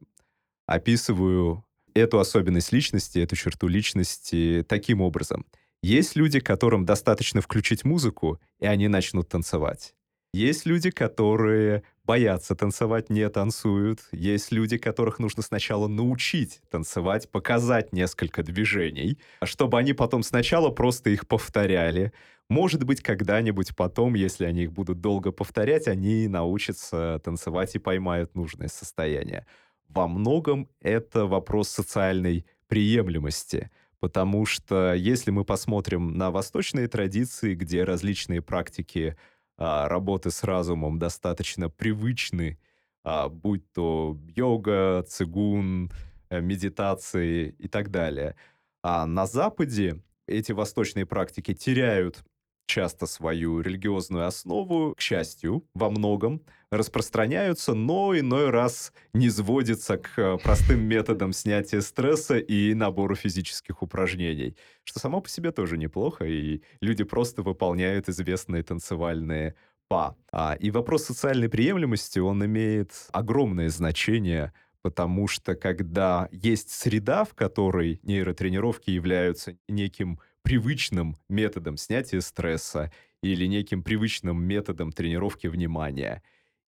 описываю эту особенность личности, эту черту личности таким образом. Есть люди, которым достаточно включить музыку, и они начнут танцевать. Есть люди, которые боятся танцевать, не танцуют. Есть люди, которых нужно сначала научить танцевать, показать несколько движений, чтобы они потом сначала просто их повторяли. Может быть, когда-нибудь потом, если они их будут долго повторять, они научатся танцевать и поймают нужное состояние. Во многом это вопрос социальной приемлемости, потому что если мы посмотрим на восточные традиции, где различные практики а, работы с разумом достаточно привычны, а, будь то йога, цигун, э, медитации и так далее. А на Западе эти восточные практики теряют часто свою религиозную основу, к счастью, во многом распространяются, но иной раз не сводятся к э, простым методам снятия стресса и набору физических упражнений, что само по себе тоже неплохо, и люди просто выполняют известные танцевальные па. А, и вопрос социальной приемлемости, он имеет огромное значение потому что когда есть среда, в которой нейротренировки являются неким привычным методом снятия стресса или неким привычным методом тренировки внимания,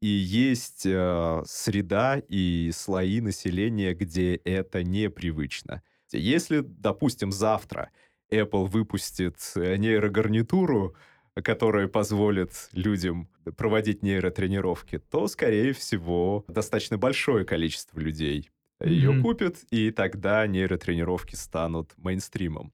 и есть э, среда и слои населения, где это непривычно. Если, допустим, завтра Apple выпустит нейрогарнитуру, которая позволит людям проводить нейротренировки, то, скорее всего, достаточно большое количество людей ее mm-hmm. купят, и тогда нейротренировки станут мейнстримом.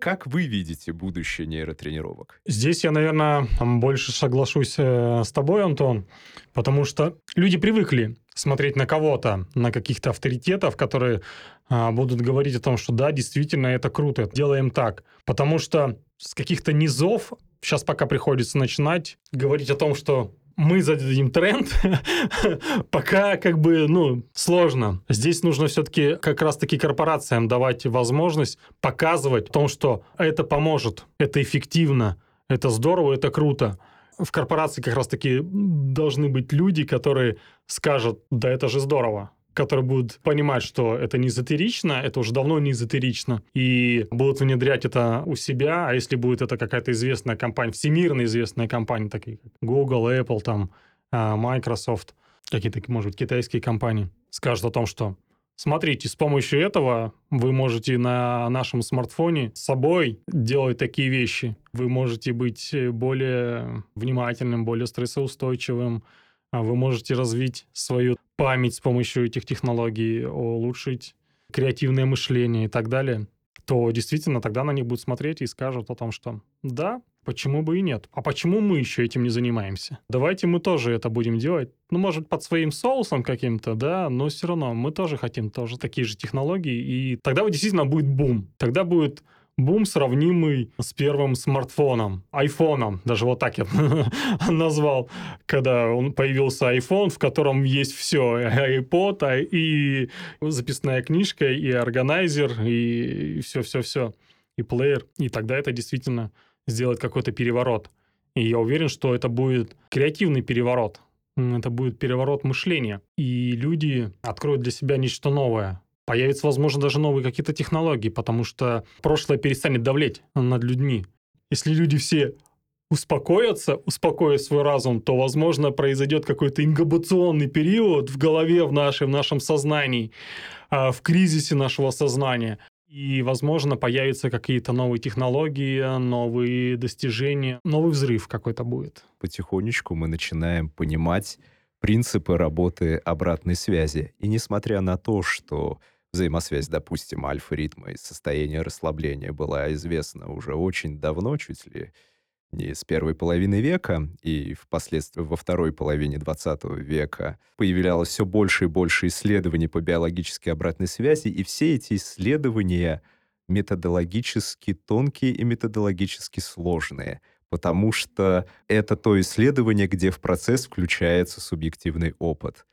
Как вы видите будущее нейротренировок? Здесь я, наверное, больше соглашусь э, с тобой, Антон, потому что люди привыкли смотреть на кого-то, на каких-то авторитетов, которые а, будут говорить о том, что да, действительно, это круто, делаем так. Потому что с каких-то низов сейчас пока приходится начинать говорить о том, что мы зададим тренд, пока как бы, ну, сложно. Здесь нужно все-таки как раз-таки корпорациям давать возможность показывать о том, что это поможет, это эффективно, это здорово, это круто. В корпорации как раз-таки должны быть люди, которые скажут, да это же здорово, которые будут понимать, что это не эзотерично, это уже давно не эзотерично, и будут внедрять это у себя, а если будет это какая-то известная компания, всемирно известная компания, такие как Google, Apple, там, а, Microsoft, какие-то, может быть, китайские компании, скажут о том, что Смотрите, с помощью этого вы можете на нашем смартфоне с собой делать такие вещи. Вы можете быть более внимательным, более стрессоустойчивым, вы можете развить свою память с помощью этих технологий, улучшить креативное мышление и так далее, то действительно тогда на них будут смотреть и скажут о том, что да, почему бы и нет. А почему мы еще этим не занимаемся? Давайте мы тоже это будем делать. Ну, может, под своим соусом каким-то, да, но все равно мы тоже хотим тоже такие же технологии, и тогда действительно будет бум. Тогда будет бум, сравнимый с первым смартфоном, айфоном, даже вот так я назвал, когда он появился iPhone, в котором есть все, iPod, и записная книжка, и органайзер, и все-все-все, и плеер. И тогда это действительно сделает какой-то переворот. И я уверен, что это будет креативный переворот. Это будет переворот мышления. И люди откроют для себя нечто новое Появятся, возможно, даже новые какие-то технологии, потому что прошлое перестанет давлеть над людьми. Если люди все успокоятся, успокоят свой разум, то, возможно, произойдет какой-то ингубационный период в голове, в, нашей, в нашем сознании, а, в кризисе нашего сознания. И, возможно, появятся какие-то новые технологии, новые достижения, новый взрыв какой-то будет. Потихонечку мы начинаем понимать принципы работы обратной связи. И несмотря на то, что взаимосвязь, допустим, альфа-ритма и состояния расслабления была известна уже очень давно, чуть ли не с первой половины века, и впоследствии во второй половине 20 века появлялось все больше и больше исследований по биологической обратной связи, и все эти исследования методологически тонкие и методологически сложные, потому что это то исследование, где в процесс включается субъективный опыт.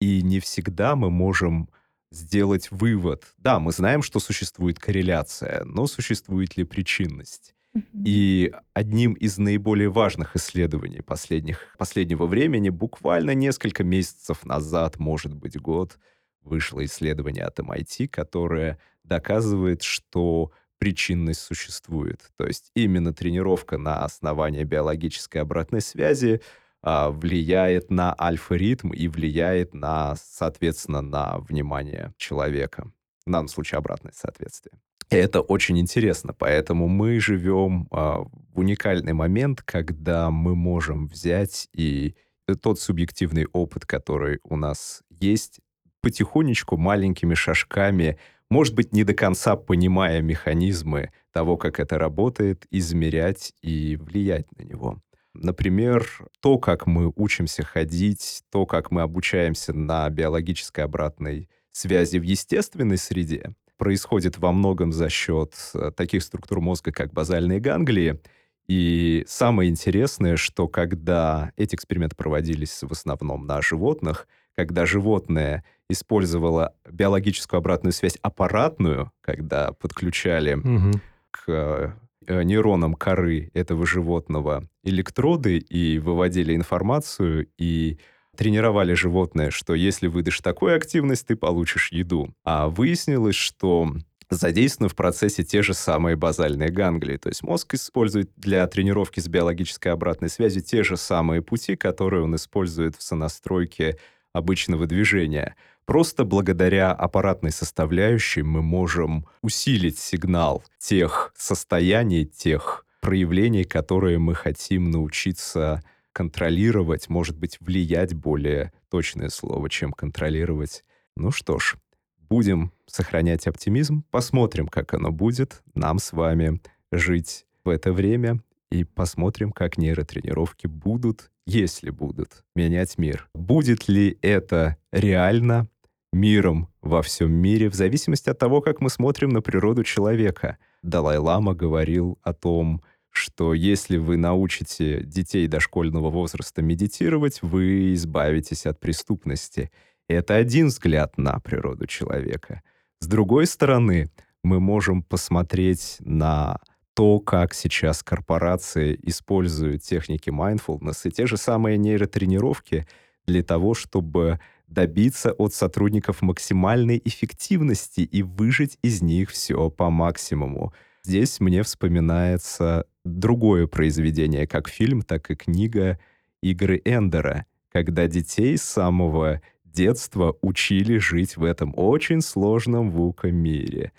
И не всегда мы можем сделать вывод. Да, мы знаем, что существует корреляция, но существует ли причинность? И одним из наиболее важных исследований последних, последнего времени, буквально несколько месяцев назад, может быть, год, вышло исследование от MIT, которое доказывает, что причинность существует. То есть именно тренировка на основании биологической обратной связи влияет на альфа-ритм и влияет на, соответственно, на внимание человека. В данном случае обратное соответствие. И это очень интересно, поэтому мы живем а, в уникальный момент, когда мы можем взять и тот субъективный опыт, который у нас есть, потихонечку, маленькими шажками, может быть, не до конца понимая механизмы того, как это работает, измерять и влиять на него. Например, то, как мы учимся ходить, то, как мы обучаемся на биологической обратной связи в естественной среде происходит во многом за счет э, таких структур мозга, как базальные ганглии. И самое интересное, что когда эти эксперименты проводились в основном на животных, когда животное использовало биологическую обратную связь аппаратную, когда подключали Мгм. к э, нейронам коры этого животного электроды и выводили информацию, и тренировали животное, что если выдашь такую активность, ты получишь еду. А выяснилось, что задействованы в процессе те же самые базальные ганглии. То есть мозг использует для тренировки с биологической обратной связью те же самые пути, которые он использует в сонастройке обычного движения. Просто благодаря аппаратной составляющей мы можем усилить сигнал тех состояний, тех проявлений, которые мы хотим научиться контролировать, может быть, влиять более точное слово, чем контролировать. Ну что ж, будем сохранять оптимизм, посмотрим, как оно будет нам с вами жить в это время и посмотрим, как нейротренировки будут, если будут, менять мир. Будет ли это реально миром во всем мире в зависимости от того, как мы смотрим на природу человека. Далай-лама говорил о том, что если вы научите детей дошкольного возраста медитировать, вы избавитесь от преступности. Это один взгляд на природу человека. С другой стороны, мы можем посмотреть на то, как сейчас корпорации используют техники mindfulness и те же самые нейротренировки для того, чтобы добиться от сотрудников максимальной эффективности и выжить из них все по максимуму. Здесь мне вспоминается другое произведение, как фильм, так и книга «Игры Эндера», когда детей с самого детства учили жить в этом очень сложном вука-мире.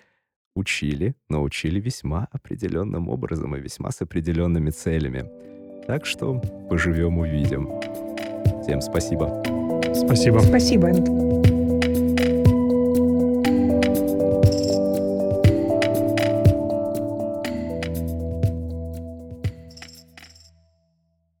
Учили, но учили весьма определенным образом и весьма с определенными целями. Так что поживем-увидим. Всем спасибо. Спасибо. Спасибо.